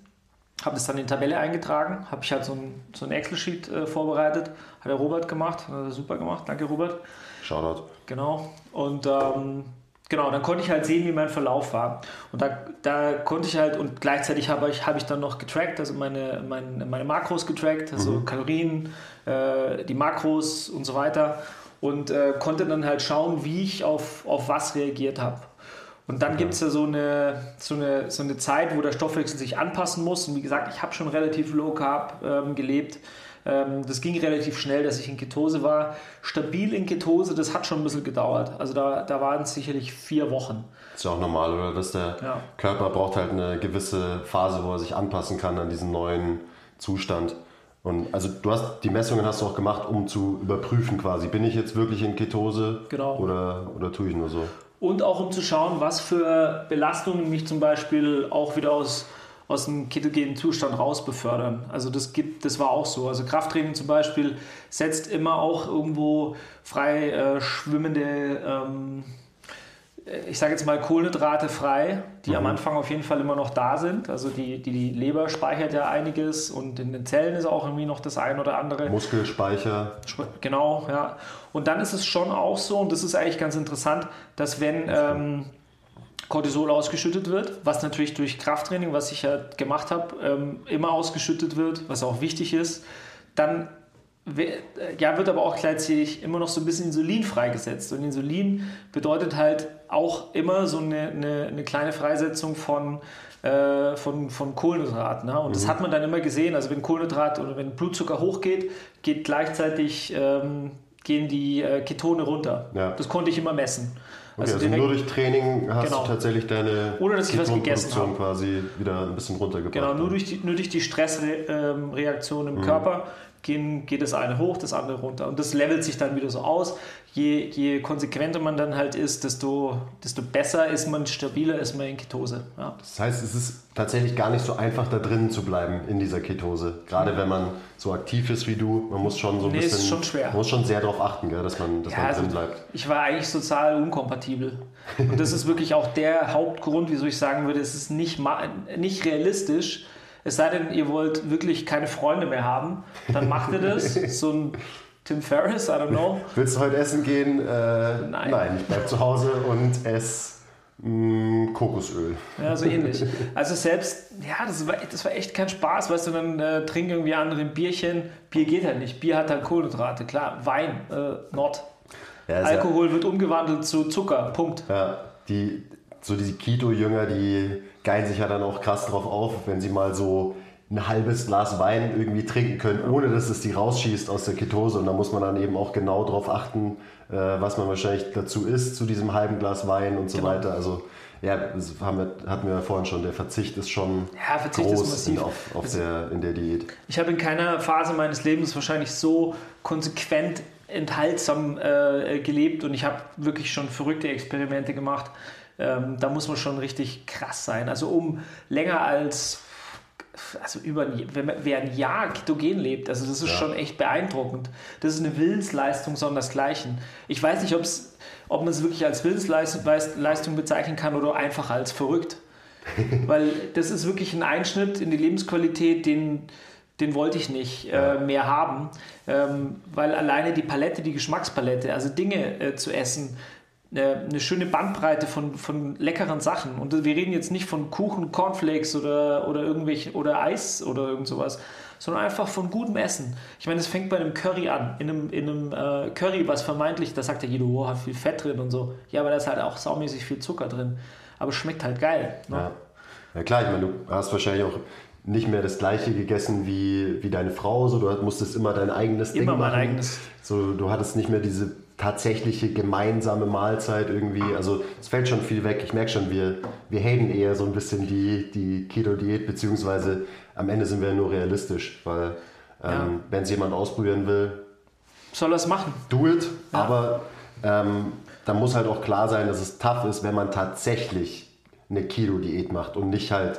habe das dann in die Tabelle eingetragen, habe ich halt so ein, so ein Excel-Sheet äh, vorbereitet, hat der Robert gemacht, hat super gemacht, danke Robert. Shoutout. Genau, und ähm, genau, dann konnte ich halt sehen, wie mein Verlauf war. Und da, da konnte ich halt, und gleichzeitig habe ich, hab ich dann noch getrackt, also meine, meine, meine Makros getrackt, also mhm. Kalorien, äh, die Makros und so weiter und äh, konnte dann halt schauen, wie ich auf, auf was reagiert habe. Und dann okay. gibt es ja so eine, so, eine, so eine Zeit, wo der Stoffwechsel sich anpassen muss. Und wie gesagt, ich habe schon relativ low carb ähm, gelebt. Ähm, das ging relativ schnell, dass ich in Ketose war. Stabil in Ketose, das hat schon ein bisschen gedauert. Also da, da waren es sicherlich vier Wochen. Das ist ja auch normal, oder? Dass der ja. Körper braucht halt eine gewisse Phase, wo er sich anpassen kann an diesen neuen Zustand. Und also du hast die Messungen hast du auch gemacht, um zu überprüfen quasi, bin ich jetzt wirklich in Ketose genau. oder, oder tue ich nur so? Und auch um zu schauen, was für Belastungen mich zum Beispiel auch wieder aus, aus dem ketogenen Zustand raus befördern. Also das gibt, das war auch so. Also Krafttraining zum Beispiel setzt immer auch irgendwo frei äh, schwimmende ähm, ich sage jetzt mal, Kohlenhydrate frei, die mhm. am Anfang auf jeden Fall immer noch da sind. Also die, die, die, Leber speichert ja einiges und in den Zellen ist auch irgendwie noch das ein oder andere. Muskelspeicher. Genau, ja. Und dann ist es schon auch so, und das ist eigentlich ganz interessant, dass wenn ähm, Cortisol ausgeschüttet wird, was natürlich durch Krafttraining, was ich ja gemacht habe, ähm, immer ausgeschüttet wird, was auch wichtig ist, dann ja, wird aber auch gleichzeitig immer noch so ein bisschen Insulin freigesetzt. Und Insulin bedeutet halt auch immer so eine, eine, eine kleine Freisetzung von, äh, von, von Kohlenhydraten. Ne? Und mhm. das hat man dann immer gesehen. Also wenn Kohlenhydrat oder wenn Blutzucker hochgeht, geht gleichzeitig ähm, gehen die äh, Ketone runter. Ja. Das konnte ich immer messen. Okay, also, also nur durch Training hast genau. du tatsächlich deine Ohne, dass ich was gegessen habe. quasi wieder ein bisschen runtergebracht. Genau, nur durch die, nur durch die Stressreaktion im mhm. Körper gehen, geht das eine hoch, das andere runter. Und das levelt sich dann wieder so aus. Je, je konsequenter man dann halt ist, desto, desto besser ist man, stabiler ist man in Ketose. Ja. Das heißt, es ist tatsächlich gar nicht so einfach, da drinnen zu bleiben in dieser Ketose. Gerade mhm. wenn man so aktiv ist wie du, man muss schon so ein nee, bisschen. Ist schon schwer. Man muss schon sehr darauf achten, gell, dass man, dass ja, man drin also bleibt. Ich war eigentlich sozial unkompatibel. Und das ist wirklich auch der Hauptgrund, wieso ich sagen würde, es ist nicht, nicht realistisch es sei denn, ihr wollt wirklich keine Freunde mehr haben, dann macht ihr das. so ein Tim Ferriss, I don't know. Willst du heute essen gehen? Äh, nein. Nein, ich bleib zu Hause und esse mm, Kokosöl. Ja, so ähnlich. Also selbst, ja, das war, das war echt kein Spaß, weißt du, dann äh, trinken irgendwie andere ein Bierchen. Bier geht halt nicht. Bier hat halt Kohlenhydrate, klar. Wein, äh, not. Ja, Alkohol ja, wird umgewandelt zu Zucker, Punkt. Ja, die, so diese Keto-Jünger, die geilen sich ja dann auch krass drauf auf, wenn sie mal so ein halbes Glas Wein irgendwie trinken können, ohne dass es die rausschießt aus der Ketose. Und da muss man dann eben auch genau darauf achten, äh, was man wahrscheinlich dazu isst, zu diesem halben Glas Wein und so Genau. weiter. Also ja, das haben wir, hatten wir ja vorhin schon, der Verzicht ist schon Ja, Verzicht ist groß massiv. in, auf, auf Also- der, in der Diät. Ich habe in keiner Phase meines Lebens wahrscheinlich so konsequent enthaltsam äh, gelebt und ich habe wirklich schon verrückte Experimente gemacht. Ähm, da muss man schon richtig krass sein. Also um länger als also über ein, wenn wer ein Jahr ketogen lebt, also das ist Ja. schon echt beeindruckend. Das ist eine Willensleistung sondersgleichen. Ich weiß nicht, ob's, ob man es wirklich als Willensleistung Leist- Leistung bezeichnen kann oder einfach als verrückt. Weil das ist wirklich ein Einschnitt in die Lebensqualität, den, den wollte ich nicht äh, mehr haben. Ähm, weil alleine die Palette, die Geschmackspalette, also Dinge äh, zu essen, eine schöne Bandbreite von, von leckeren Sachen. Und wir reden jetzt nicht von Kuchen, Cornflakes oder, oder irgendwelche oder Eis oder irgend sowas, sondern einfach von gutem Essen. Ich meine, es fängt bei einem Curry an. In einem, in einem äh, Curry, was vermeintlich, da sagt ja jeder, oh, hat viel Fett drin und so. Ja, aber da ist halt auch saumäßig viel Zucker drin. Aber es schmeckt halt geil. Ne? Ja. ja klar, ich meine, du hast wahrscheinlich auch nicht mehr das gleiche gegessen wie, wie deine Frau, so du musstest immer dein eigenes Immer Ding mein machen. eigenes. So, du hattest nicht mehr diese tatsächliche gemeinsame Mahlzeit irgendwie. Also es fällt schon viel weg. Ich merke schon, wir, wir haten eher so ein bisschen die, die Keto-Diät, beziehungsweise am Ende sind wir nur realistisch, weil ähm, Ja. wenn es jemand ausprobieren will, Soll er es machen? do it. Aber ähm, da muss halt auch klar sein, dass es tough ist, wenn man tatsächlich eine Keto-Diät macht und nicht halt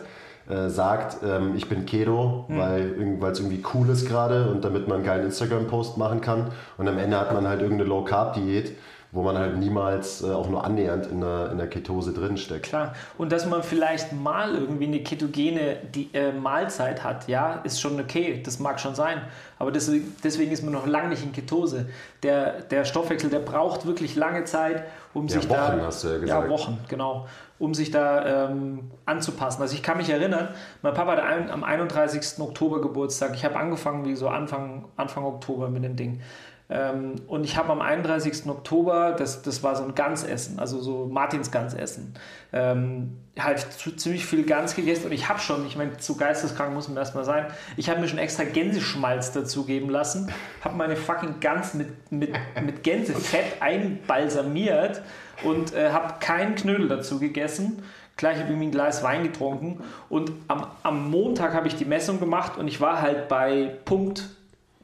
äh, sagt, ähm, ich bin Keto, weil irgend- weil es irgendwie cool ist gerade und damit man einen geilen Instagram-Post machen kann. Und am Ende hat man halt irgendeine Low-Carb-Diät, wo man halt niemals äh, auch nur annähernd in der, in der Ketose drin steckt. Klar. Und dass man vielleicht mal irgendwie eine ketogene die, äh, Mahlzeit hat, ja, ist schon okay. Das mag schon sein. Aber deswegen, deswegen ist man noch lange nicht in Ketose. Der, der Stoffwechsel, der braucht wirklich lange Zeit, um Ja, sich da. Wochen hast du ja gesagt. Ja, Wochen, genau. Um sich da ähm, anzupassen. Also ich kann mich erinnern, mein Papa hat ein, am 31. Oktober Geburtstag. Ich habe angefangen wie so Anfang, Anfang Oktober mit dem Ding. Ähm, und ich habe am 31. Oktober, das, das war so ein Gansessen, also so Martins Gansessen, ähm, halt zu, ziemlich viel Gans gegessen und ich habe schon, ich meine, zu geisteskrank muss man erstmal sein, ich habe mir schon extra Gänseschmalz dazu geben lassen, habe meine fucking Gans mit, mit, mit Gänsefett einbalsamiert und äh, habe keinen Knödel dazu gegessen. Gleich habe ich mir ein Glas Wein getrunken und am, am Montag habe ich die Messung gemacht und ich war halt bei Punkt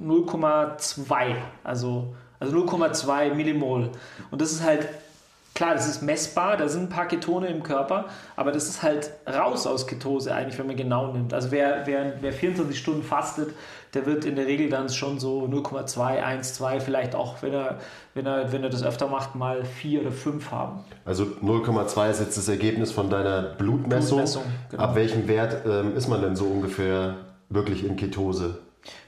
0,2, also, also 0,2 Millimol. Und das ist halt, klar, das ist messbar, da sind ein paar Ketone im Körper, aber das ist halt raus aus Ketose eigentlich, wenn man genau nimmt. Also wer, wer, wer 24 Stunden fastet, der wird in der Regel dann schon so 0,2, 1, 2, vielleicht auch, wenn er, wenn er, wenn er das öfter macht, mal 4 oder 5 haben. Also 0,2 ist jetzt das Ergebnis von deiner Blutmessung. Blutmessung, genau. Ab welchem Wert ähm, ist man denn so ungefähr wirklich in Ketose?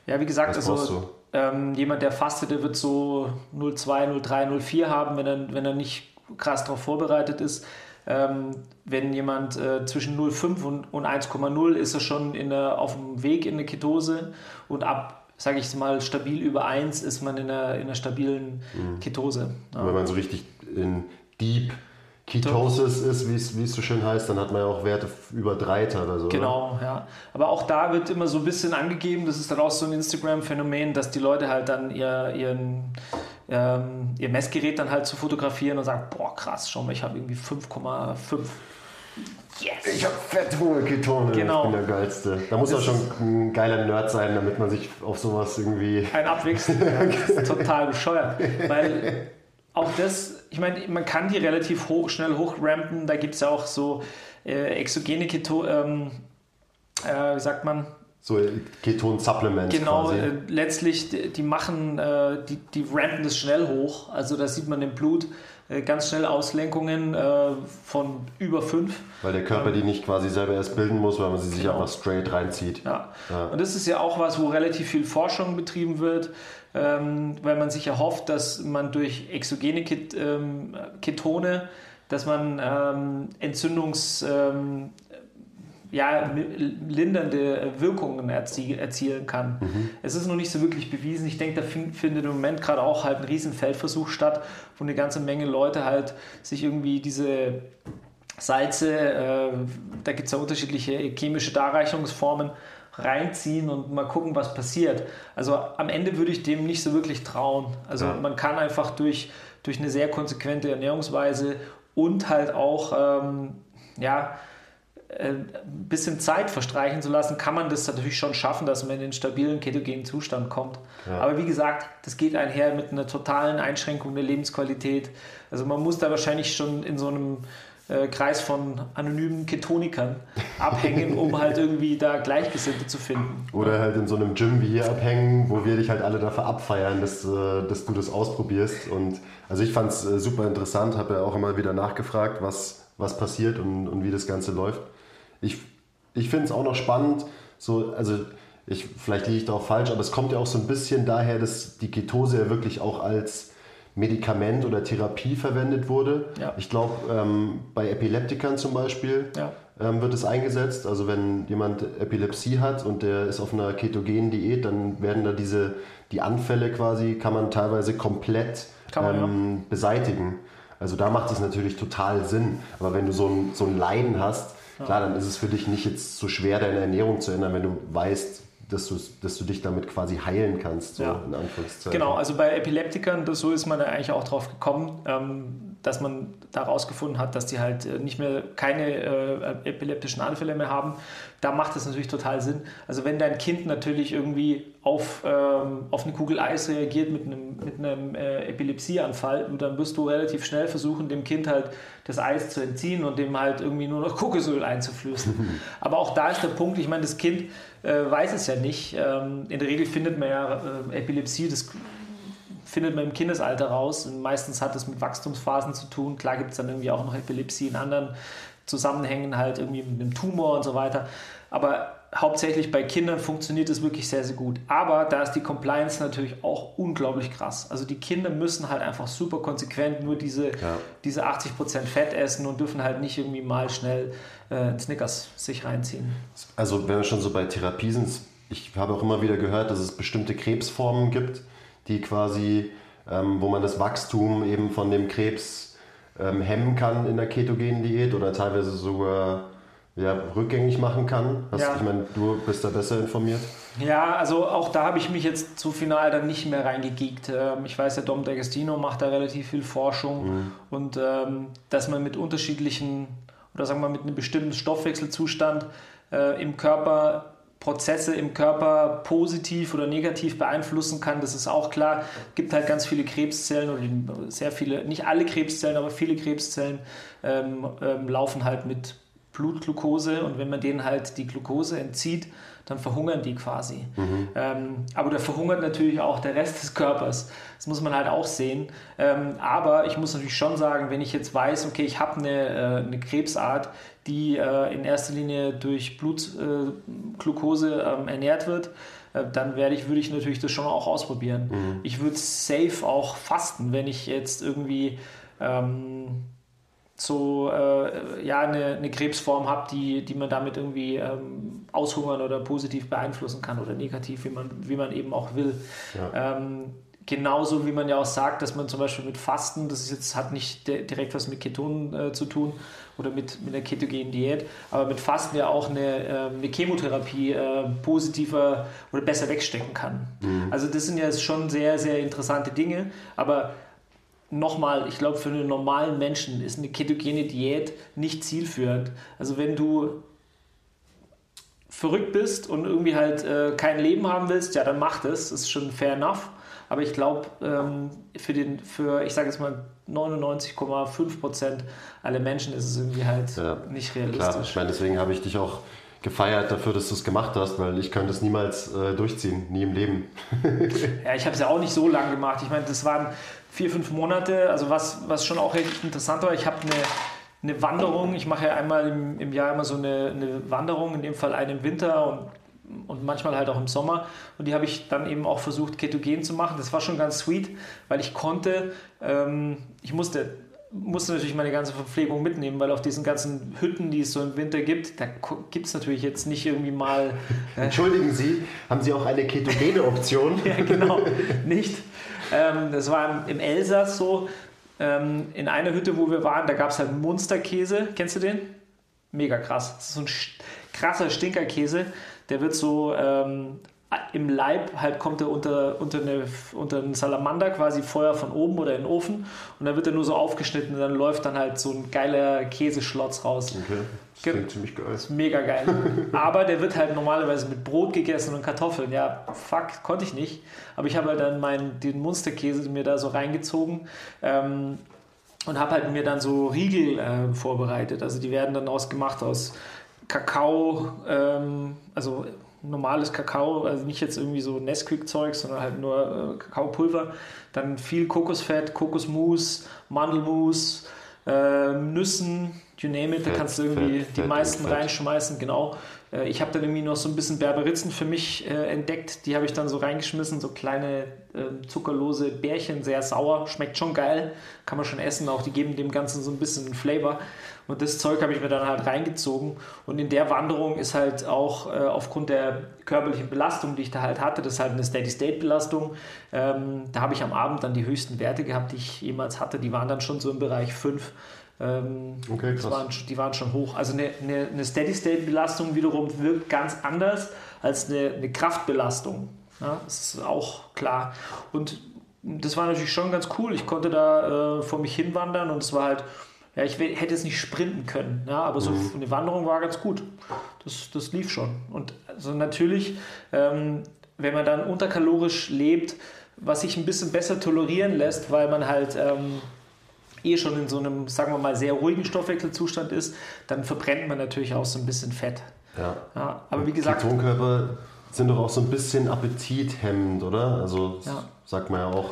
Ja, wie gesagt, Was also ähm, jemand, der fastet, der wird so 0,2, 0,3, 0,4 haben, wenn er, wenn er nicht krass darauf vorbereitet ist. Ähm, wenn jemand äh, zwischen 0,5 und, und 1,0 ist er schon in der, auf dem Weg in eine Ketose und ab, sage ich mal, stabil über 1 ist man in einer, in einer stabilen Mhm. Ketose. Ja. Wenn man so richtig in Deep Ketosis ist, wie es so schön heißt, dann hat man ja auch Werte über drei teilweise. Oder? Genau, ja. Aber auch da wird immer so ein bisschen angegeben, das ist dann auch so ein Instagram-Phänomen, dass die Leute halt dann ihr, ihren, ähm, ihr Messgerät dann halt zu fotografieren und sagen, boah krass, schau mal, ich habe irgendwie 5,5. Yes! Ich habe fette hohe Ketone, Genau. ich bin der Geilste. Da muss auch schon ein geiler Nerd sein, damit man sich auf sowas irgendwie... Ein Abwechseln, ja, total bescheuert. Weil auch das, ich meine, man kann die relativ hoch, schnell hochrampen, da gibt es ja auch so äh, exogene Keto, ähm, äh, wie sagt man, So Keton-Supplements Genau, quasi. äh, letztlich, die, machen, äh, die, die rampen das schnell hoch. Also da sieht man im Blut äh, ganz schnell Auslenkungen äh, von über 5. Weil der Körper die nicht quasi selber erst bilden muss, weil man sie sich Genau. einfach straight reinzieht. Ja. Ja. Und das ist ja auch was, wo relativ viel Forschung betrieben wird, ähm, weil man sich erhofft, dass man durch exogene ähm, Ketone, dass man ähm, Entzündungs... Ja, lindernde Wirkungen erzie erzielen kann. Es ist noch nicht so wirklich bewiesen. Ich denke, da fin findet im Moment gerade auch halt ein riesen Feldversuch statt, wo eine ganze Menge Leute halt sich irgendwie diese Salze, äh, da gibt es ja unterschiedliche chemische Darreichungsformen, reinziehen und mal gucken, was passiert. Also am Ende würde ich dem nicht so wirklich trauen. Also ja. man kann einfach durch, durch eine sehr konsequente Ernährungsweise und halt auch ähm, ja, ein bisschen Zeit verstreichen zu lassen, kann man das natürlich schon schaffen, dass man in den stabilen ketogenen Zustand kommt. Ja. Aber wie gesagt, das geht einher mit einer totalen Einschränkung der Lebensqualität. Also man muss da wahrscheinlich schon in so einem äh, Kreis von anonymen Ketonikern abhängen, um halt irgendwie da Gleichgesinnte zu finden. Oder halt in so einem Gym wie hier abhängen, wo wir dich halt alle dafür abfeiern, dass, äh, dass du das ausprobierst. Und also ich fand es äh, super interessant, habe ja auch immer wieder nachgefragt, was, was passiert und, und wie das Ganze läuft. Ich, ich finde es auch noch spannend, so, also ich, vielleicht liege ich da auch falsch, aber es kommt ja auch so ein bisschen daher, dass die Ketose ja wirklich auch als Medikament oder Therapie verwendet wurde. Ja. Ich glaube, ähm, bei Epileptikern zum Beispiel ja. ähm, wird es eingesetzt. Also wenn jemand Epilepsie hat und der ist auf einer ketogenen Diät, dann werden da diese, die Anfälle quasi, kann man teilweise komplett man, ähm, ja. beseitigen. Also da macht es natürlich total Sinn. Aber wenn du so ein, so ein Leiden hast, klar, dann ist es für dich nicht jetzt so schwer, deine Ernährung zu ändern, wenn du weißt, dass du, dass du dich damit quasi heilen kannst, so ja. in Anführungszeichen. Genau, also bei Epileptikern, das, so ist man eigentlich auch drauf gekommen, ähm, dass man da rausgefunden hat, dass die halt äh, nicht mehr keine äh, epileptischen Anfälle mehr haben. Da macht es natürlich total Sinn. Also wenn dein Kind natürlich irgendwie auf, ähm, auf eine Kugel Eis reagiert mit einem, mit einem äh, Epilepsieanfall, dann wirst du relativ schnell versuchen, dem Kind halt das Eis zu entziehen und dem halt irgendwie nur noch Kokosöl einzuflößen. Aber auch da ist der Punkt, ich meine, das Kind äh, weiß es ja nicht. Ähm, in der Regel findet man ja äh, Epilepsie, das findet man im Kindesalter raus. Und meistens hat es mit Wachstumsphasen zu tun. Klar gibt es dann irgendwie auch noch Epilepsie in anderen Zusammenhängen, halt irgendwie mit einem Tumor und so weiter. Aber hauptsächlich bei Kindern funktioniert es wirklich sehr, sehr gut. Aber da ist die Compliance natürlich auch unglaublich krass. Also die Kinder müssen halt einfach super konsequent nur diese, ja. diese 80% Fett essen und dürfen halt nicht irgendwie mal schnell äh, Snickers sich reinziehen. Also wenn wir schon so bei Therapie sind, ich habe auch immer wieder gehört, dass es bestimmte Krebsformen gibt, die quasi, ähm, wo man das Wachstum eben von dem Krebs ähm, hemmen kann in der ketogenen Diät oder teilweise sogar ja, rückgängig machen kann. Hast, ja. Ich meine, du bist da besser informiert. Ja, also auch da habe ich mich jetzt zu final dann nicht mehr reingegeekt. Ähm, ich weiß, der Dom D'Agostino macht da relativ viel Forschung mhm. und ähm, dass man mit unterschiedlichen oder sagen wir mit einem bestimmten Stoffwechselzustand äh, im Körper Prozesse im Körper positiv oder negativ beeinflussen kann, das ist auch klar. Es gibt halt ganz viele Krebszellen oder sehr viele, nicht alle Krebszellen, aber viele Krebszellen ähm, ähm, laufen halt mit Blutglucose und wenn man denen halt die Glucose entzieht, dann verhungern die quasi. Mhm. Ähm, aber da verhungert natürlich auch der Rest des Körpers. Das muss man halt auch sehen. Ähm, aber ich muss natürlich schon sagen, wenn ich jetzt weiß, okay, ich habe eine, äh, eine Krebsart, die äh, in erster Linie durch Blutglucose äh, ähm, ernährt wird, äh, dann werde ich, würde ich natürlich das schon auch ausprobieren. Mhm. Ich würde safe auch fasten, wenn ich jetzt irgendwie ähm, so äh, ja, eine, eine, Krebsform habe, die, die man damit irgendwie ähm, aushungern oder positiv beeinflussen kann oder negativ, wie man, wie man eben auch will. Ja. Ähm, genauso wie man ja auch sagt, dass man zum Beispiel mit Fasten, das ist jetzt, hat nicht direkt was mit Ketonen äh, zu tun oder mit, mit einer ketogenen Diät, aber mit Fasten ja auch eine, äh, eine Chemotherapie äh, positiver oder besser wegstecken kann. Mhm. Also das sind ja schon sehr, sehr interessante Dinge, aber nochmal, ich glaube, für einen normalen Menschen ist eine ketogene Diät nicht zielführend. Also wenn du verrückt bist und irgendwie halt äh, kein Leben haben willst, ja, dann mach das, das ist schon fair enough. Aber ich glaube, ähm, für, den, für, ich sage jetzt mal, 99,5 Prozent aller Menschen ist es irgendwie halt ja, nicht realistisch. Klar, ich meine, deswegen habe ich dich auch gefeiert dafür, dass du es gemacht hast, weil ich könnte es niemals äh, durchziehen, nie im Leben. ja, ich habe es ja auch nicht so lange gemacht. Ich meine, das waren vier, fünf Monate. Also was, was schon auch interessant war, ich habe eine, eine Wanderung, ich mache ja einmal im, im Jahr immer so eine, eine Wanderung, in dem Fall eine im Winter und und manchmal halt auch im Sommer. Und die habe ich dann eben auch versucht, ketogen zu machen. Das war schon ganz sweet, weil ich konnte, ähm, ich musste, musste natürlich meine ganze Verpflegung mitnehmen, weil auf diesen ganzen Hütten, die es so im Winter gibt, da gibt es natürlich jetzt nicht irgendwie mal. Äh Entschuldigen Sie, haben Sie auch eine ketogene Option? ja, genau, nicht. Ähm, das war im Elsass so. ähm, in einer Hütte, wo wir waren, da gab es halt Monsterkäse. Kennst du den? Mega krass. Das ist so ein krasser Stinkerkäse. Der wird so ähm, im Leib halt kommt er unter, unter, eine, unter einen Salamander, quasi Feuer von oben oder in den Ofen und dann wird er nur so aufgeschnitten und dann läuft dann halt so ein geiler Käseschlotz raus. Okay. Das klingt ziemlich geil. Ist mega geil. Aber der wird halt normalerweise mit Brot gegessen und Kartoffeln. Ja, fuck, konnte ich nicht. Aber ich habe halt dann meinen, den Monsterkäse mir da so reingezogen. Ähm, und habe halt mir dann so Riegel äh, vorbereitet. Also die werden dann ausgemacht aus Kakao, ähm, also normales Kakao, also nicht jetzt irgendwie so Nesquik-Zeug, sondern halt nur äh, Kakaopulver. Dann viel Kokosfett, Kokosmus, Mandelmus, äh, Nüssen, you name it, Fett, da kannst du irgendwie Fett, die Fett meisten reinschmeißen, genau. Äh, ich habe dann irgendwie noch so ein bisschen Berberitzen für mich äh, entdeckt, die habe ich dann so reingeschmissen, so kleine äh, zuckerlose Bärchen, sehr sauer, schmeckt schon geil, kann man schon essen, auch die geben dem Ganzen so ein bisschen Flavor. Und das Zeug habe ich mir dann halt reingezogen. Und in der Wanderung ist halt auch äh, aufgrund der körperlichen Belastung, die ich da halt hatte, das ist halt eine Steady-State-Belastung, ähm, da habe ich am Abend dann die höchsten Werte gehabt, die ich jemals hatte. Die waren dann schon so im Bereich 5. Ähm, okay, krass. Waren, die waren schon hoch. Also eine, eine, eine Steady-State-Belastung wiederum wirkt ganz anders als eine, eine Kraftbelastung. Ja, das ist auch klar. Und das war natürlich schon ganz cool. Ich konnte da äh, vor mich hinwandern und es war halt ja, ich hätte es nicht sprinten können, ja, aber so mhm. eine Wanderung war ganz gut. Das, das lief schon. Und also natürlich, ähm, wenn man dann unterkalorisch lebt, was sich ein bisschen besser tolerieren lässt, weil man halt ähm, eh schon in so einem, sagen wir mal, sehr ruhigen Stoffwechselzustand ist, dann verbrennt man natürlich auch so ein bisschen Fett. Ja. ja aber wie gesagt. Ketonkörper sind doch auch so ein bisschen appetithemmend, oder? Also ja. sagt man ja auch.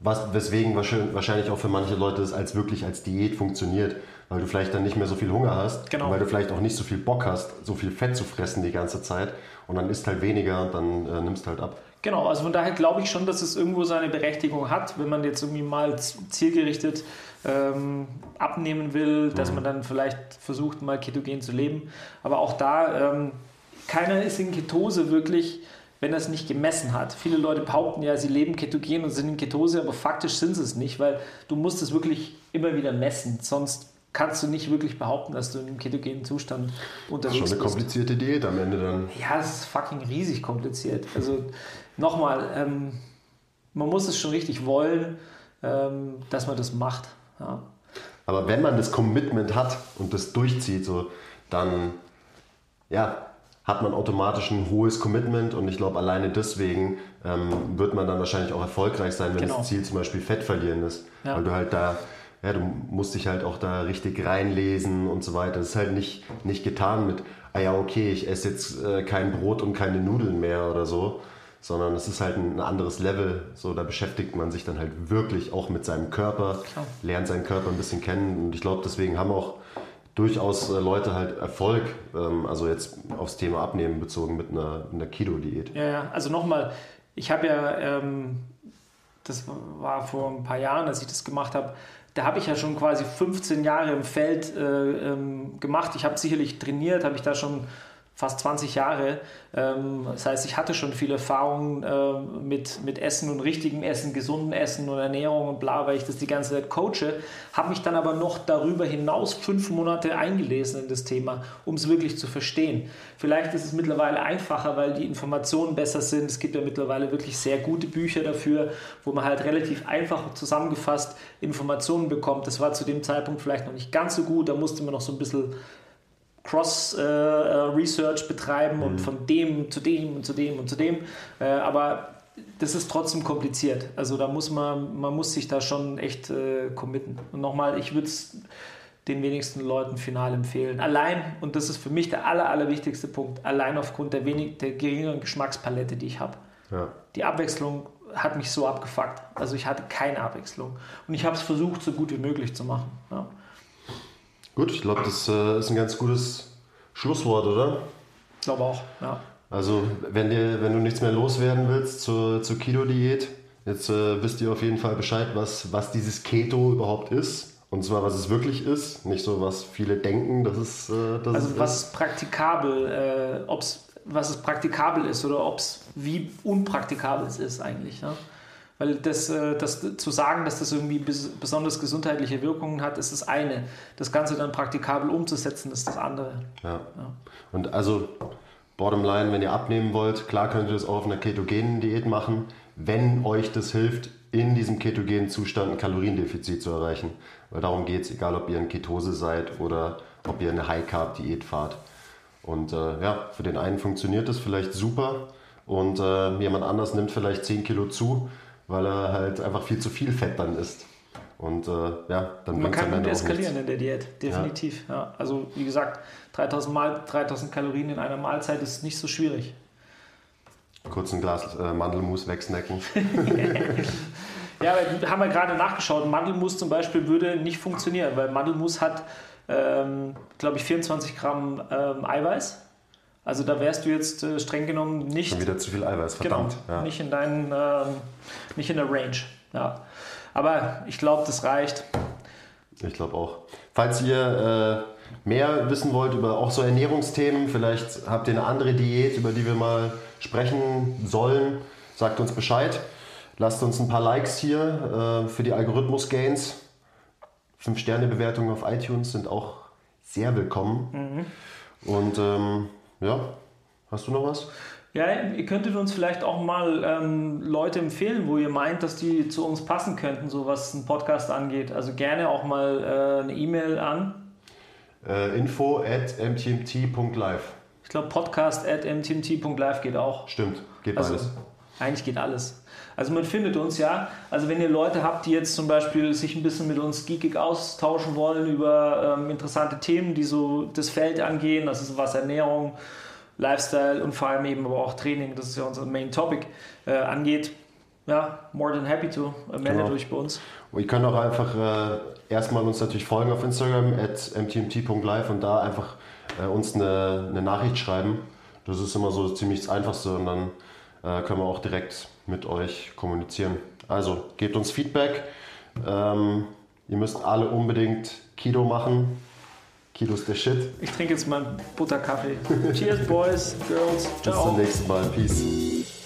Was, weswegen wahrscheinlich auch für manche Leute es als wirklich als Diät funktioniert, weil du vielleicht dann nicht mehr so viel Hunger hast, genau. weil du vielleicht auch nicht so viel Bock hast, so viel Fett zu fressen die ganze Zeit und dann isst halt weniger und dann äh, nimmst halt ab. Genau, also von daher glaube ich schon, dass es irgendwo seine Berechtigung hat, wenn man jetzt irgendwie mal zielgerichtet ähm, abnehmen will, dass mhm. man dann vielleicht versucht, mal ketogen zu leben. Aber auch da, ähm, keiner ist in Ketose wirklich wenn er es nicht gemessen hat. Viele Leute behaupten ja, sie leben ketogen und sind in Ketose, aber faktisch sind sie es nicht, weil du musst es wirklich immer wieder messen, sonst kannst du nicht wirklich behaupten, dass du in einem ketogenen Zustand unterwegs bist. Schon eine komplizierte Diät am Ende dann. Ja, es ist fucking riesig kompliziert. Also nochmal, ähm, man muss es schon richtig wollen, ähm, dass man das macht. Ja. Aber wenn man das Commitment hat und das durchzieht, so, dann ja, hat man automatisch ein hohes Commitment und ich glaube, alleine deswegen ähm, wird man dann wahrscheinlich auch erfolgreich sein, wenn genau. das Ziel zum Beispiel Fett verlieren ist. Ja. Weil du halt da, ja, du musst dich halt auch da richtig reinlesen und so weiter. Das ist halt nicht, nicht getan mit, ah ja, okay, ich esse jetzt äh, kein Brot und keine Nudeln mehr oder so, sondern es ist halt ein, ein, anderes Level. So, da beschäftigt man sich dann halt wirklich auch mit seinem Körper, Klar. lernt seinen Körper ein bisschen kennen und ich glaube, deswegen haben auch durchaus äh, Leute halt Erfolg, ähm, also jetzt aufs Thema Abnehmen bezogen mit einer, einer Keto-Diät. Ja, ja, also nochmal, ich habe ja, ähm, das war vor ein paar Jahren, als ich das gemacht habe, da habe ich ja schon quasi 15 Jahre im Feld äh, ähm, gemacht. Ich habe sicherlich trainiert, habe ich da schon fast 20 Jahre. Ähm, das heißt, ich hatte schon viel Erfahrung äh, mit, mit Essen und richtigem Essen, gesundem Essen und Ernährung und bla, weil ich das die ganze Zeit coache. Habe mich dann aber noch darüber hinaus fünf Monate eingelesen in das Thema, um es wirklich zu verstehen. Vielleicht ist es mittlerweile einfacher, weil die Informationen besser sind. Es gibt ja mittlerweile wirklich sehr gute Bücher dafür, wo man halt relativ einfach zusammengefasst Informationen bekommt. Das war zu dem Zeitpunkt vielleicht noch nicht ganz so gut. Da musste man noch so ein bisschen Cross-Research äh, betreiben mhm. und von dem zu dem und zu dem und zu dem. Äh, aber das ist trotzdem kompliziert. Also da muss man, man muss sich da schon echt äh, committen. Und nochmal, ich würde es den wenigsten Leuten final empfehlen. Allein, und das ist für mich der aller, allerwichtigste Punkt, allein aufgrund der, wenig, der geringeren Geschmackspalette, die ich habe. Ja. Die Abwechslung hat mich so abgefuckt. Also ich hatte keine Abwechslung. Und ich habe es versucht, so gut wie möglich zu machen. Ja. Gut, ich glaube, das äh, ist ein ganz gutes Schlusswort, oder? Ich glaube auch, ja. Also, wenn, dir, wenn du nichts mehr loswerden willst zur, zur Keto-Diät, jetzt äh, wisst ihr auf jeden Fall Bescheid, was, was dieses Keto überhaupt ist. Und zwar, was es wirklich ist, nicht so, was viele denken, dass es äh, das Also, was ist. praktikabel, äh, ob's, was es praktikabel ist oder ob es wie unpraktikabel es ist eigentlich. Ja? Weil das, äh, das zu sagen, dass das irgendwie besonders gesundheitliche Wirkungen hat, ist das eine. Das Ganze dann praktikabel umzusetzen, ist das andere. Ja. ja. Und also, bottom line, wenn ihr abnehmen wollt, klar könnt ihr das auch auf einer ketogenen Diät machen, wenn euch das hilft, in diesem ketogenen Zustand ein Kaloriendefizit zu erreichen. Weil darum geht es, egal ob ihr in Ketose seid oder ob ihr eine High-Carb-Diät fahrt. Und äh, ja, für den einen funktioniert das vielleicht super und äh, jemand anders nimmt vielleicht 10 Kilo zu, weil er halt einfach viel zu viel Fett dann isst. Und äh, ja, dann Man kann gut eskalieren in der Diät, definitiv. Ja. ja. Also wie gesagt, 3000, Mal, 3000 Kalorien in einer Mahlzeit ist nicht so schwierig. Kurz ein Glas äh, Mandelmus wegsnacken. ja, wir haben ja gerade nachgeschaut. Mandelmus zum Beispiel würde nicht funktionieren, weil Mandelmus hat, ähm, glaube ich, 24 Gramm ähm, Eiweiß. Also da wärst du jetzt äh, streng genommen nicht. Schon wieder zu viel Eiweiß, verdammt. Genau, ja. nicht, in deinen, äh, nicht in der Range. Ja. Aber ich glaube, das reicht. Ich glaube auch. Falls ihr äh, mehr wissen wollt über auch so Ernährungsthemen, vielleicht habt ihr eine andere Diät, über die wir mal sprechen sollen, sagt uns Bescheid. Lasst uns ein paar Likes hier äh, für die Algorithmus-Gains. Fünf-Sterne-Bewertungen auf iTunes sind auch sehr willkommen. Mhm. Und ähm, ja, hast du noch was? Ja, ihr könntet uns vielleicht auch mal ähm, Leute empfehlen, wo ihr meint, dass die zu uns passen könnten, so was einen Podcast angeht. Also gerne auch mal äh, eine E-Mail an. Äh, info at mtmt.live. Ich glaube, podcast at mtmt.live geht auch. Stimmt, geht also, alles. Eigentlich geht alles. Also man findet uns ja. Also wenn ihr Leute habt, die jetzt zum Beispiel sich ein bisschen mit uns geekig austauschen wollen über ähm, interessante Themen, die so das Feld angehen, das ist was Ernährung, Lifestyle und vor allem eben aber auch Training, das ist ja unser Main Topic, äh, angeht, ja, more than happy to. Äh, meldet genau. euch bei uns. Und ihr könnt auch einfach äh, erstmal uns natürlich folgen auf Instagram at mtmt.live und da einfach äh, uns eine, eine, Nachricht schreiben. Das ist immer so ziemlich das Einfachste und dann äh, können wir auch direkt mit euch kommunizieren. Also gebt uns Feedback. Ähm, ihr müsst alle unbedingt Kido machen. Kido ist der Shit. Ich trinke jetzt mal Butterkaffee. Cheers, Boys, Girls. Ciao. Bis zum nächsten Mal. Peace.